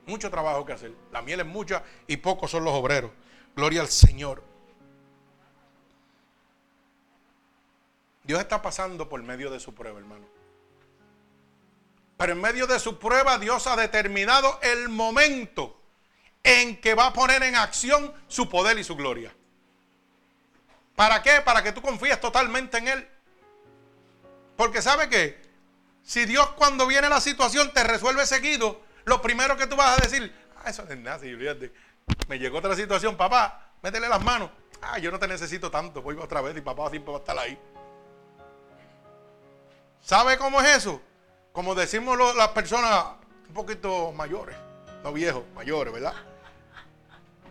Mucho trabajo que hacer. La miel es mucha y pocos son los obreros. Gloria al Señor. Dios está pasando por medio de su prueba, hermano. Pero en medio de su prueba Dios ha determinado el momento en que va a poner en acción su poder y su gloria. ¿Para qué? Para que tú confíes totalmente en Él. Porque sabe que si Dios cuando viene la situación te resuelve seguido, lo primero que tú vas a decir, ah, eso es nada, Me llegó otra situación, papá, métele las manos. Ah, yo no te necesito tanto, voy otra vez y papá siempre va a estar ahí. ¿Sabe cómo es eso? Como decimos las personas un poquito mayores, no viejos, mayores, ¿verdad?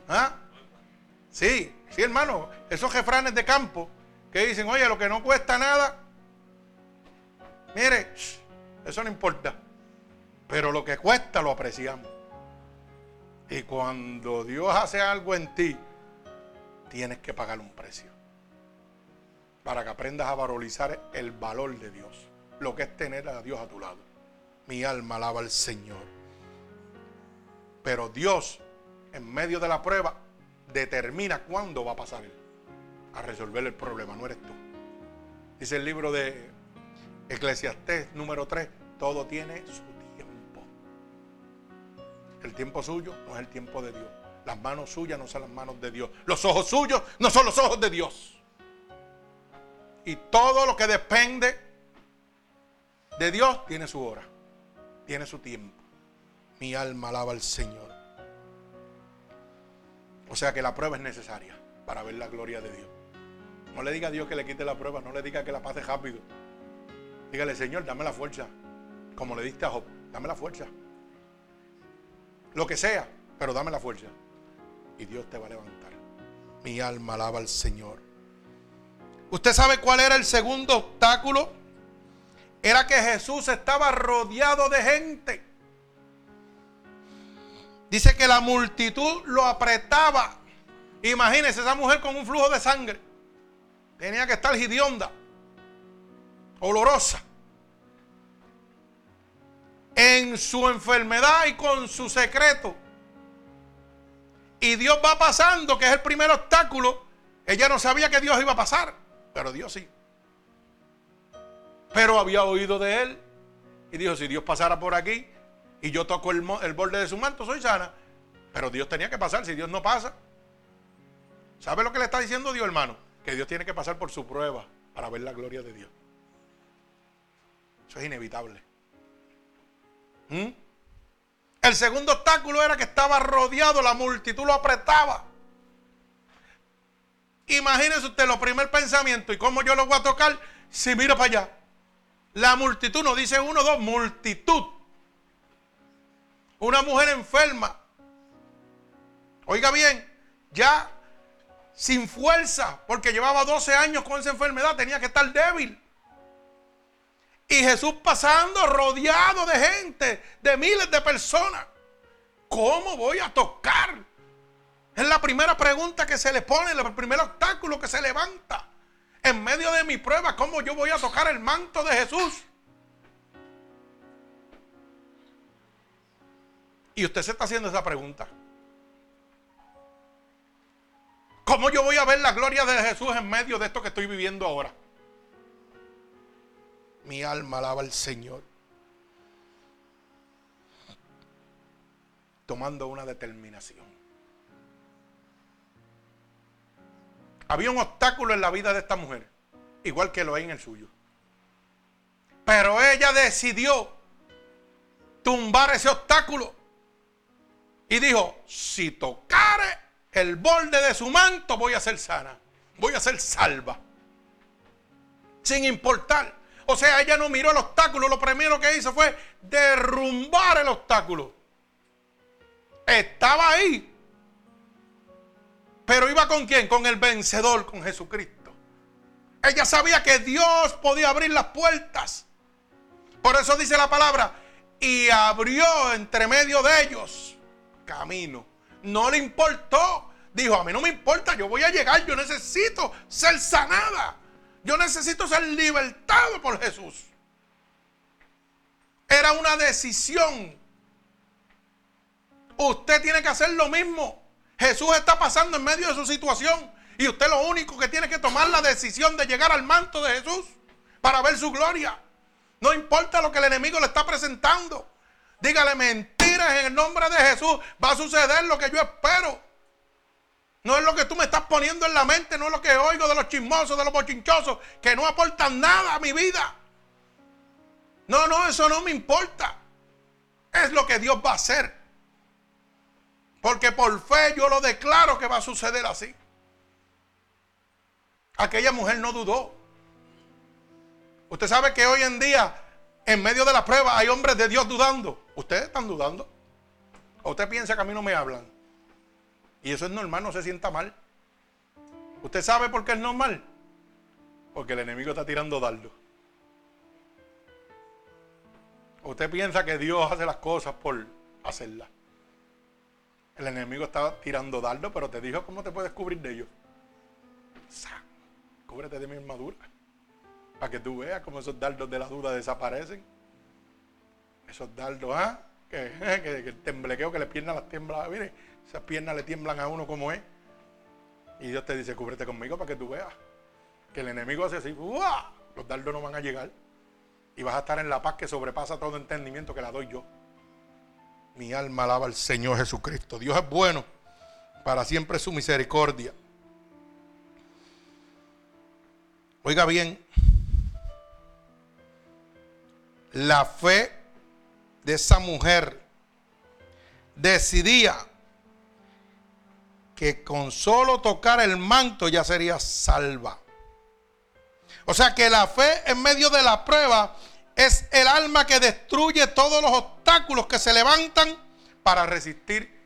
¿Ah? Sí, sí, hermano. Esos jefranes de campo que dicen, oye, lo que no cuesta nada, mire, eso no importa. Pero lo que cuesta lo apreciamos. Y cuando Dios hace algo en ti, tienes que pagar un precio. Para que aprendas a valorizar el valor de Dios. Lo que es tener a Dios a tu lado. Mi alma alaba al Señor. Pero Dios, en medio de la prueba, determina cuándo va a pasar Él a resolver el problema, no eres tú. Dice el libro de Eclesiastés número 3, todo tiene su tiempo. El tiempo suyo no es el tiempo de Dios. Las manos suyas no son las manos de Dios. Los ojos suyos no son los ojos de Dios. Y todo lo que depende de Dios tiene su hora, tiene su tiempo. Mi alma alaba al Señor. O sea que la prueba es necesaria para ver la gloria de Dios. No le diga a Dios que le quite la prueba, no le diga que la pase rápido. Dígale, Señor, dame la fuerza. Como le diste a Job, dame la fuerza. Lo que sea, pero dame la fuerza. Y Dios te va a levantar. Mi alma alaba al Señor. ¿Usted sabe cuál era el segundo obstáculo? Era que Jesús estaba rodeado de gente. Dice que la multitud lo apretaba. Imagínese esa mujer con un flujo de sangre. Tenía que estar hidionda, olorosa. En su enfermedad y con su secreto. Y Dios va pasando, que es el primer obstáculo. Ella no sabía que Dios iba a pasar, pero Dios sí. Pero había oído de él. Y dijo, si Dios pasara por aquí, y yo toco el, borde de su manto, soy sana. Pero Dios tenía que pasar, si Dios no pasa. ¿Sabe lo que le está diciendo Dios, hermano? Que Dios tiene que pasar por su prueba para ver la gloria de Dios. Eso es inevitable. ¿Mm? El segundo obstáculo era que estaba rodeado, la multitud lo apretaba. Imagínese usted los primer pensamiento y cómo yo lo voy a tocar si miro para allá. La multitud, no dice uno, dos, multitud. Una mujer enferma. Oiga bien, ya sin fuerza, porque llevaba 12 años con esa enfermedad, tenía que estar débil. Y Jesús pasando rodeado de gente, de miles de personas. ¿Cómo voy a tocar? Es la primera pregunta que se le pone, el primer obstáculo que se levanta. En medio de mi prueba, ¿cómo yo voy a tocar el manto de Jesús? Y usted se está haciendo esa pregunta. ¿Cómo yo voy a ver la gloria de Jesús en medio de esto que estoy viviendo ahora? Mi alma alaba al Señor. Tomando una determinación. Había un obstáculo en la vida de esta mujer, igual que lo hay en el suyo. Pero ella decidió tumbar ese obstáculo y dijo, si tocare el borde de su manto voy a ser sana. voy a ser salva. Sin importar. O sea, ella no miró el obstáculo, lo primero que hizo fue derrumbar el obstáculo. Estaba ahí. Pero iba con quién? Con el vencedor, con Jesucristo. Ella sabía que Dios podía abrir las puertas. Por eso dice la palabra, y abrió entre medio de ellos camino. No le importó. Dijo, a mí no me importa, yo voy a llegar, yo necesito ser sanada. Yo necesito ser libertado por Jesús. Era una decisión. Usted tiene que hacer lo mismo. Jesús está pasando en medio de su situación. Y usted lo único que tiene que tomar la decisión de llegar al manto de Jesús para ver su gloria. No importa lo que el enemigo le está presentando. Dígale mentiras en el nombre de Jesús. Va a suceder lo que yo espero. No es lo que tú me estás poniendo en la mente, no es lo que oigo de los chismosos, de los bochinchosos, que no aportan nada a mi vida. No, no, eso no me importa. Es lo que Dios va a hacer. Porque por fe yo lo declaro que va a suceder así. Aquella mujer no dudó. Usted sabe que hoy en día, en medio de la prueba, hay hombres de Dios dudando. ¿Ustedes están dudando? ¿O usted piensa que a mí no me hablan? Y eso es normal, no se sienta mal. ¿Usted sabe por qué es normal? Porque el enemigo está tirando dardo. Usted piensa que Dios hace las cosas por hacerlas. El enemigo está tirando dardo, pero te dijo cómo te puedes cubrir de ellos. Cúbrete de mi armadura. Para que tú veas cómo esos dardos de la duda desaparecen. Esos dardos, ¿ah? Que, que, que el temblequeo que le pierna las tiemblas. Mire, esas piernas le tiemblan a uno como es. Y Dios te dice, cúbrete conmigo para que tú veas. Que el enemigo hace así, los dardos no van a llegar. Y vas a estar en la paz que sobrepasa todo entendimiento que la doy yo. Mi alma alaba al Señor Jesucristo. Dios es bueno. Para siempre su misericordia. Oiga bien. La fe de esa mujer decidía que con solo tocar el manto ya sería salva. O sea que la fe en medio de la prueba es el alma que destruye todos los obstáculos que se levantan para resistir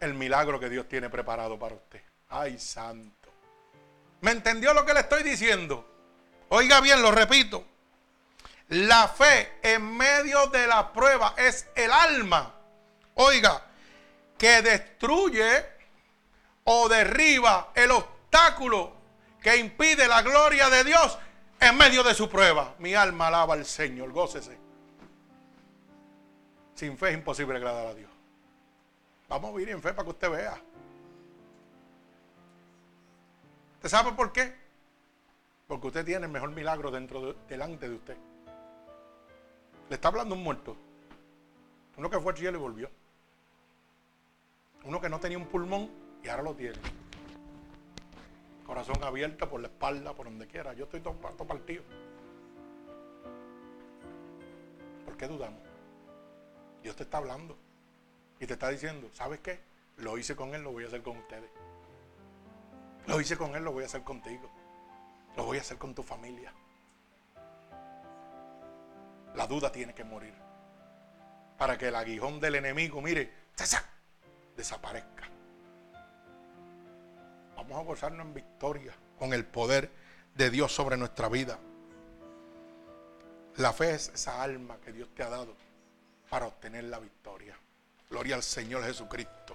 el milagro que Dios tiene preparado para usted. Ay, santo. ¿Me entendió lo que le estoy diciendo? Oiga bien, lo repito. La fe en medio de la prueba es el alma. Oiga, que destruye o derriba el obstáculo que impide la gloria de Dios en medio de su prueba. Mi alma alaba al Señor, gócese. Sin fe es imposible agradar a Dios. Vamos a vivir en fe para que usted vea. ¿Usted sabe por qué? Porque usted tiene el mejor milagro dentro delante de usted. Le está hablando un muerto. Uno que fue al cielo y volvió. Uno que no tenía un pulmón y ahora lo tiene. Corazón abierto por la espalda, por donde quiera. Yo estoy todo, todo partido. ¿Por qué dudamos? Dios te está hablando. Y te está diciendo, ¿sabes qué? Lo hice con Él, lo voy a hacer con ustedes. Lo hice con Él, lo voy a hacer contigo. Lo voy a hacer con tu familia. La duda tiene que morir. Para que el aguijón del enemigo, mire, desaparezca. Vamos a gozarnos en victoria con el poder de Dios sobre nuestra vida. La fe es esa alma que Dios te ha dado para obtener la victoria. Gloria al Señor Jesucristo.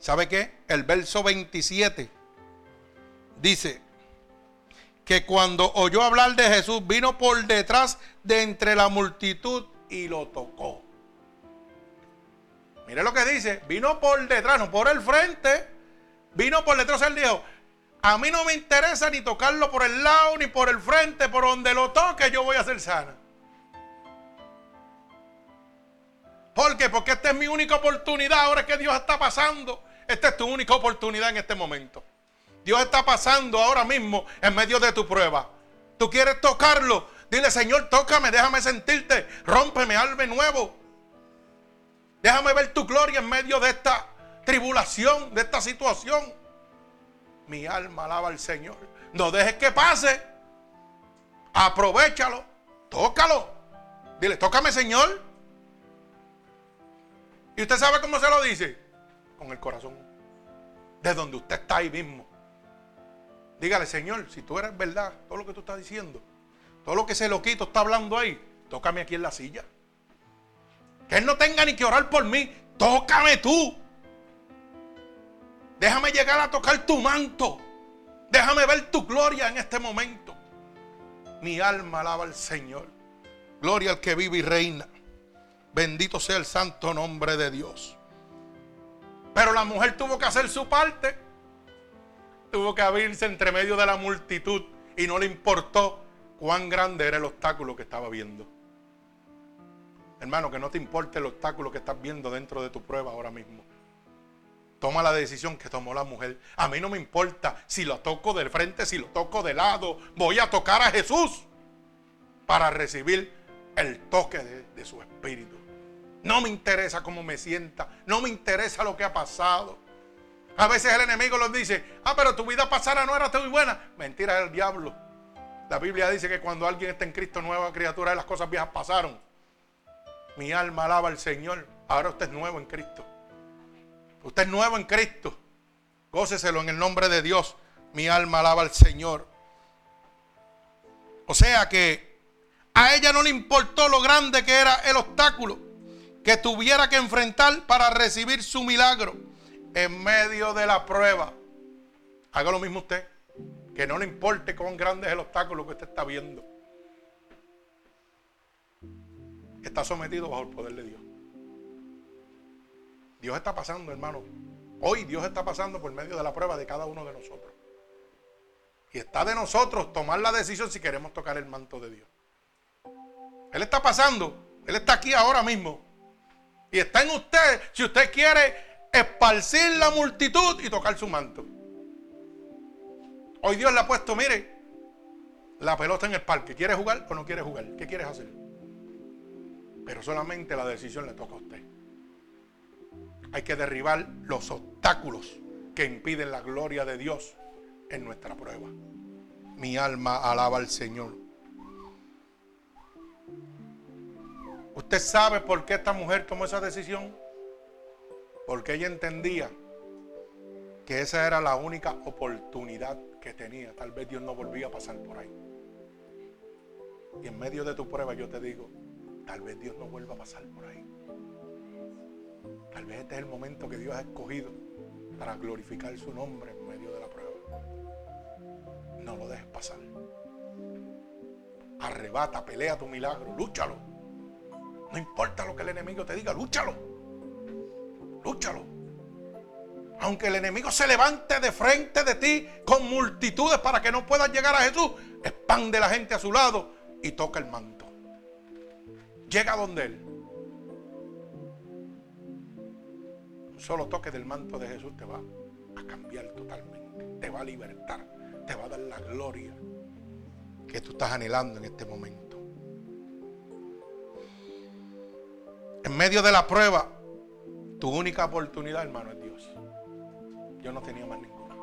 ¿Sabe qué? El verso 27 dice que cuando oyó hablar de Jesús vino por detrás de entre la multitud y lo tocó. Mire lo que dice, vino por detrás, no por el frente, vino por detrás. Él dijo, a mí no me interesa ni tocarlo por el lado, ni por el frente, por donde lo toque, yo voy a ser sana. ¿Por qué? Porque esta es mi única oportunidad. Ahora que Dios está pasando. Esta es tu única oportunidad en este momento. Dios está pasando ahora mismo en medio de tu prueba. Tú quieres tocarlo. Dile, Señor, tócame, déjame sentirte. Rómpeme, alme nuevo. Déjame ver tu gloria en medio de esta tribulación, de esta situación. Mi alma alaba al Señor. No dejes que pase. Aprovechalo. Tócalo. Dile, tócame, Señor. ¿Y usted sabe cómo se lo dice? Con el corazón. De donde usted está ahí mismo. Dígale, Señor, si tú eres verdad, todo lo que tú estás diciendo, todo lo que ese loquito está hablando ahí, tócame aquí en la silla. Que él no tenga ni que orar por mí, tócame tú. Déjame llegar a tocar tu manto. Déjame ver tu gloria en este momento. Mi alma alaba al Señor. Gloria al que vive y reina. Bendito sea el santo nombre de Dios. Pero la mujer tuvo que hacer su parte. Tuvo que abrirse entre medio de la multitud y no le importó cuán grande era el obstáculo que estaba viendo. Hermano, que no te importe el obstáculo que estás viendo dentro de tu prueba ahora mismo. Toma la decisión que tomó la mujer. A mí no me importa si lo toco del frente, si lo toco de lado. Voy a tocar a Jesús para recibir el toque de, su espíritu. No me interesa cómo me sienta. No me interesa lo que ha pasado. A veces el enemigo nos dice, ah, pero tu vida pasada no era muy buena. Mentira es el diablo. La Biblia dice que cuando alguien está en Cristo, nueva criatura, las cosas viejas pasaron. Mi alma alaba al Señor. Ahora usted es nuevo en Cristo. Usted es nuevo en Cristo. Góceselo en el nombre de Dios. Mi alma alaba al Señor. O sea que a ella no le importó lo grande que era el obstáculo que tuviera que enfrentar para recibir su milagro en medio de la prueba. Haga lo mismo usted. Que no le importe cuán grande es el obstáculo que usted está viendo. Está sometido bajo el poder de Dios. Dios está pasando, hermano. Hoy Dios está pasando por medio de la prueba de cada uno de nosotros. Y está de nosotros tomar la decisión si queremos tocar el manto de Dios. Él está pasando. Él está aquí ahora mismo. Y está en usted si usted quiere esparcir la multitud y tocar su manto. Hoy Dios le ha puesto, mire, la pelota en el parque. ¿Quiere jugar o no quiere jugar? ¿Qué quieres hacer? Pero solamente la decisión le toca a usted. Hay que derribar los obstáculos que impiden la gloria de Dios en nuestra prueba. Mi alma alaba al Señor. ¿Usted sabe por qué esta mujer tomó esa decisión? Porque ella entendía que esa era la única oportunidad que tenía. Tal vez Dios no volvía a pasar por ahí. Y en medio de tu prueba yo te digo, tal vez Dios no vuelva a pasar por ahí. Tal vez este es el momento que Dios ha escogido para glorificar su nombre en medio de la prueba. No lo dejes pasar. Arrebata, pelea tu milagro, lúchalo. No importa lo que el enemigo te diga, lúchalo. Lúchalo. Aunque el enemigo se levante de frente de ti con multitudes para que no puedas llegar a Jesús, expande la gente a su lado y toca el manto. Llega donde Él. Un solo toque del manto de Jesús te va a cambiar totalmente. Te va a libertar. Te va a dar la gloria que tú estás anhelando en este momento. En medio de la prueba, tu única oportunidad, hermano, es Dios. Yo no tenía más ninguna.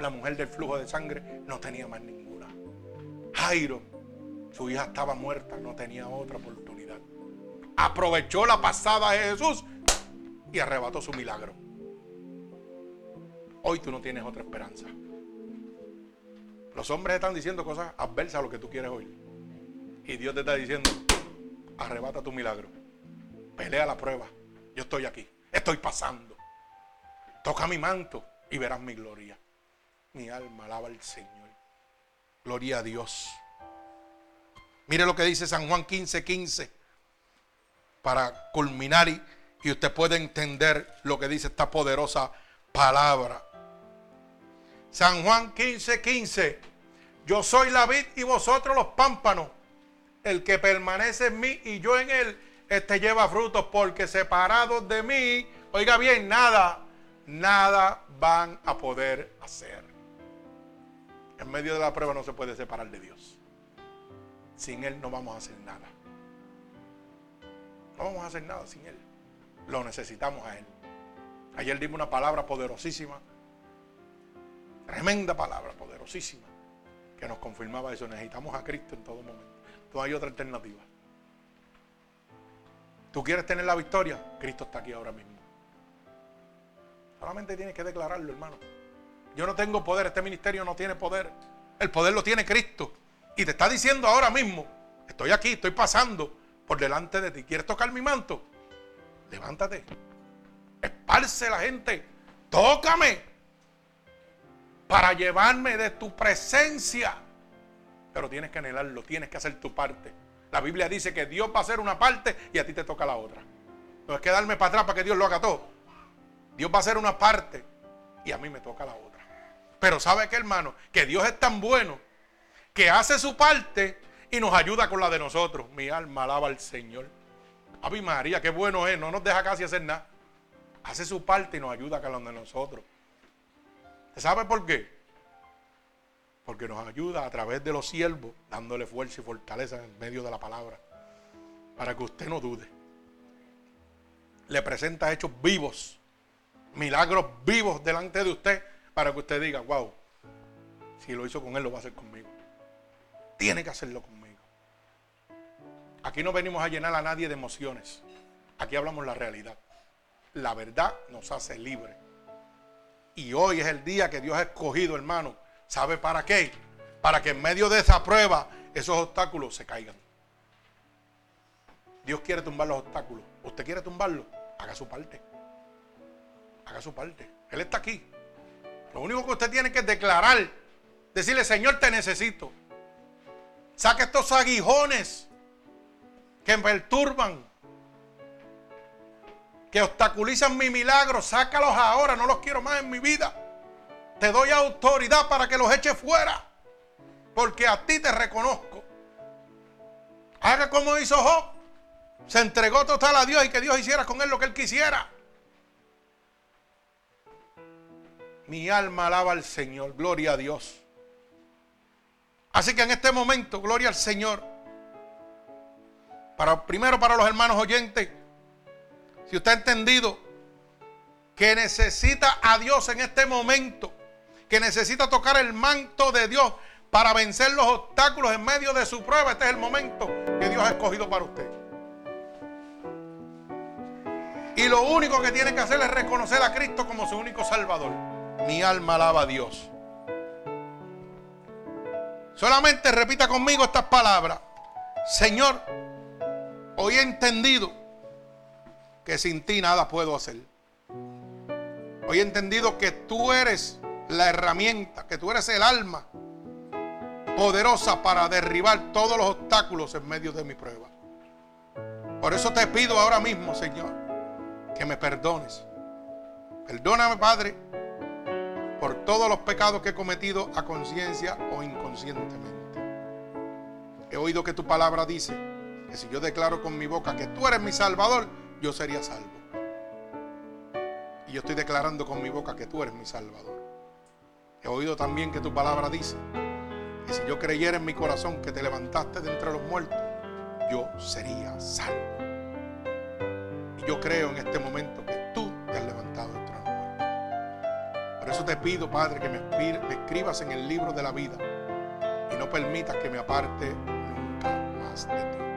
La mujer del flujo de sangre no tenía más ninguna. Jairo, su hija estaba muerta, no tenía otra oportunidad. Aprovechó la pasada de Jesús y arrebató su milagro. Hoy tú no tienes otra esperanza. Los hombres están diciendo cosas adversas a lo que tú quieres oír. Y Dios te está diciendo, arrebata tu milagro. Pelea la prueba. Yo estoy aquí. Estoy pasando. Toca mi manto y verás mi gloria. Mi alma alaba al Señor. Gloria a Dios. Mire lo que dice San Juan 15, 15. Para culminar y, y usted puede entender lo que dice esta poderosa palabra. San Juan 15, 15. Yo soy la vid y vosotros los pámpanos. El que permanece en mí y yo en él este lleva frutos porque separados de mí, oiga bien, nada, nada van a poder hacer. En medio de la prueba no se puede separar de Dios. Sin Él no vamos a hacer nada. No vamos a hacer nada sin Él. Lo necesitamos a Él. Ayer dimos una palabra poderosísima. Tremenda palabra, poderosísima. Que nos confirmaba eso. Necesitamos a Cristo en todo momento. No hay otra alternativa. ¿Tú quieres tener la victoria? Cristo está aquí ahora mismo. Solamente tienes que declararlo, hermano. Yo no tengo poder, este ministerio no tiene poder. El poder lo tiene Cristo. Y te está diciendo ahora mismo, estoy aquí, estoy pasando por delante de ti. ¿Quieres tocar mi manto? Levántate. Esparce la gente. Tócame. Para llevarme de tu presencia. Pero tienes que anhelarlo, tienes que hacer tu parte. La Biblia dice que Dios va a hacer una parte y a ti te toca la otra. No es que darme para atrás para que Dios lo haga todo. Dios va a hacer una parte y a mí me toca la otra. Pero ¿sabe qué, hermano? Que Dios es tan bueno que hace su parte y nos ayuda con la de nosotros. Mi alma alaba al Señor. Ave María, qué bueno es, no nos deja casi hacer nada. Hace su parte y nos ayuda con la de nosotros. ¿Sabe por qué? porque nos ayuda a través de los siervos, dándole fuerza y fortaleza en medio de la palabra, para que usted no dude. Le presenta hechos vivos, milagros vivos delante de usted, para que usted diga, wow, si lo hizo con él, lo va a hacer conmigo. Tiene que hacerlo conmigo. Aquí no venimos a llenar a nadie de emociones. Aquí hablamos la realidad. La verdad nos hace libres. Y hoy es el día que Dios ha escogido, hermano, ¿Sabe para qué? Para que en medio de esa prueba esos obstáculos se caigan. Dios quiere tumbar los obstáculos. ¿Usted quiere tumbarlos? Haga su parte. Haga su parte. Él está aquí. Lo único que usted tiene que declarar, decirle, Señor, te necesito. Saque estos aguijones que me perturban, que obstaculizan mi milagro. Sácalos ahora, no los quiero más en mi vida. Te doy autoridad para que los eches fuera. Porque a ti te reconozco. Haga como hizo Job. Se entregó total a Dios y que Dios hiciera con él lo que él quisiera. Mi alma alaba al Señor. Gloria a Dios. Así que en este momento, gloria al Señor. Para, primero para los hermanos oyentes. Si usted ha entendido que necesita a Dios en este momento que necesita tocar el manto de Dios para vencer los obstáculos en medio de su prueba, este es el momento que Dios ha escogido para usted. Y lo único que tiene que hacer es reconocer a Cristo como su único Salvador. Mi alma alaba a Dios. Solamente repita conmigo estas palabras. Señor, hoy he entendido que sin ti nada puedo hacer. Hoy he entendido que tú eres la herramienta, que tú eres el alma poderosa para derribar todos los obstáculos en medio de mi prueba. Por eso te pido ahora mismo, Señor, que me perdones. Perdóname, Padre, por todos los pecados que he cometido a conciencia o inconscientemente. He oído que tu palabra dice que si yo declaro con mi boca que tú eres mi Salvador, yo sería salvo. Y yo estoy declarando con mi boca que tú eres mi Salvador. He oído también que tu palabra dice que si yo creyera en mi corazón que te levantaste de entre los muertos, yo sería salvo. Y yo creo en este momento que tú te has levantado de entre los muertos. Por eso te pido, Padre, que me, me escribas en el libro de la vida y no permitas que me aparte nunca más de ti.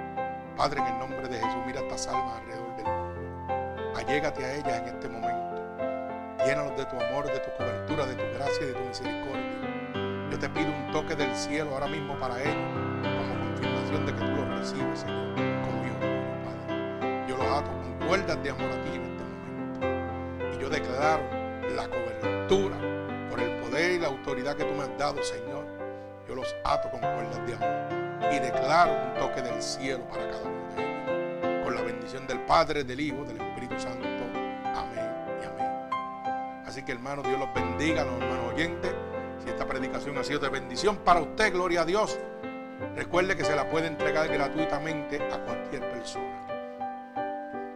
Padre, en el nombre de Jesús, mira estas almas alrededor del mundo. Allégate a ellas en este momento. Llénalos de tu amor, de tu cobertura, de tu gracia y de tu misericordia. Yo te pido un toque del cielo ahora mismo para ellos, como confirmación de que tú los recibes, Señor, como hijo Padre. Yo los ato con cuerdas de amor a ti en este momento. Y yo declaro la cobertura por el poder y la autoridad que tú me has dado, Señor. Yo los ato con cuerdas de amor y declaro un toque del cielo para cada uno de ellos. Con la bendición del Padre, del Hijo, del Espíritu Santo. Así que hermanos, Dios los bendiga, los hermanos oyentes. Si esta predicación ha sido de bendición para usted, gloria a Dios. Recuerde que se la puede entregar gratuitamente a cualquier persona.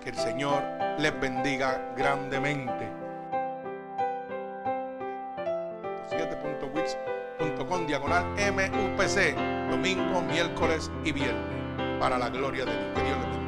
Que el Señor les bendiga grandemente. 7.wix.com diagonal MUPC, domingo, miércoles y viernes, para la gloria de Dios. Que.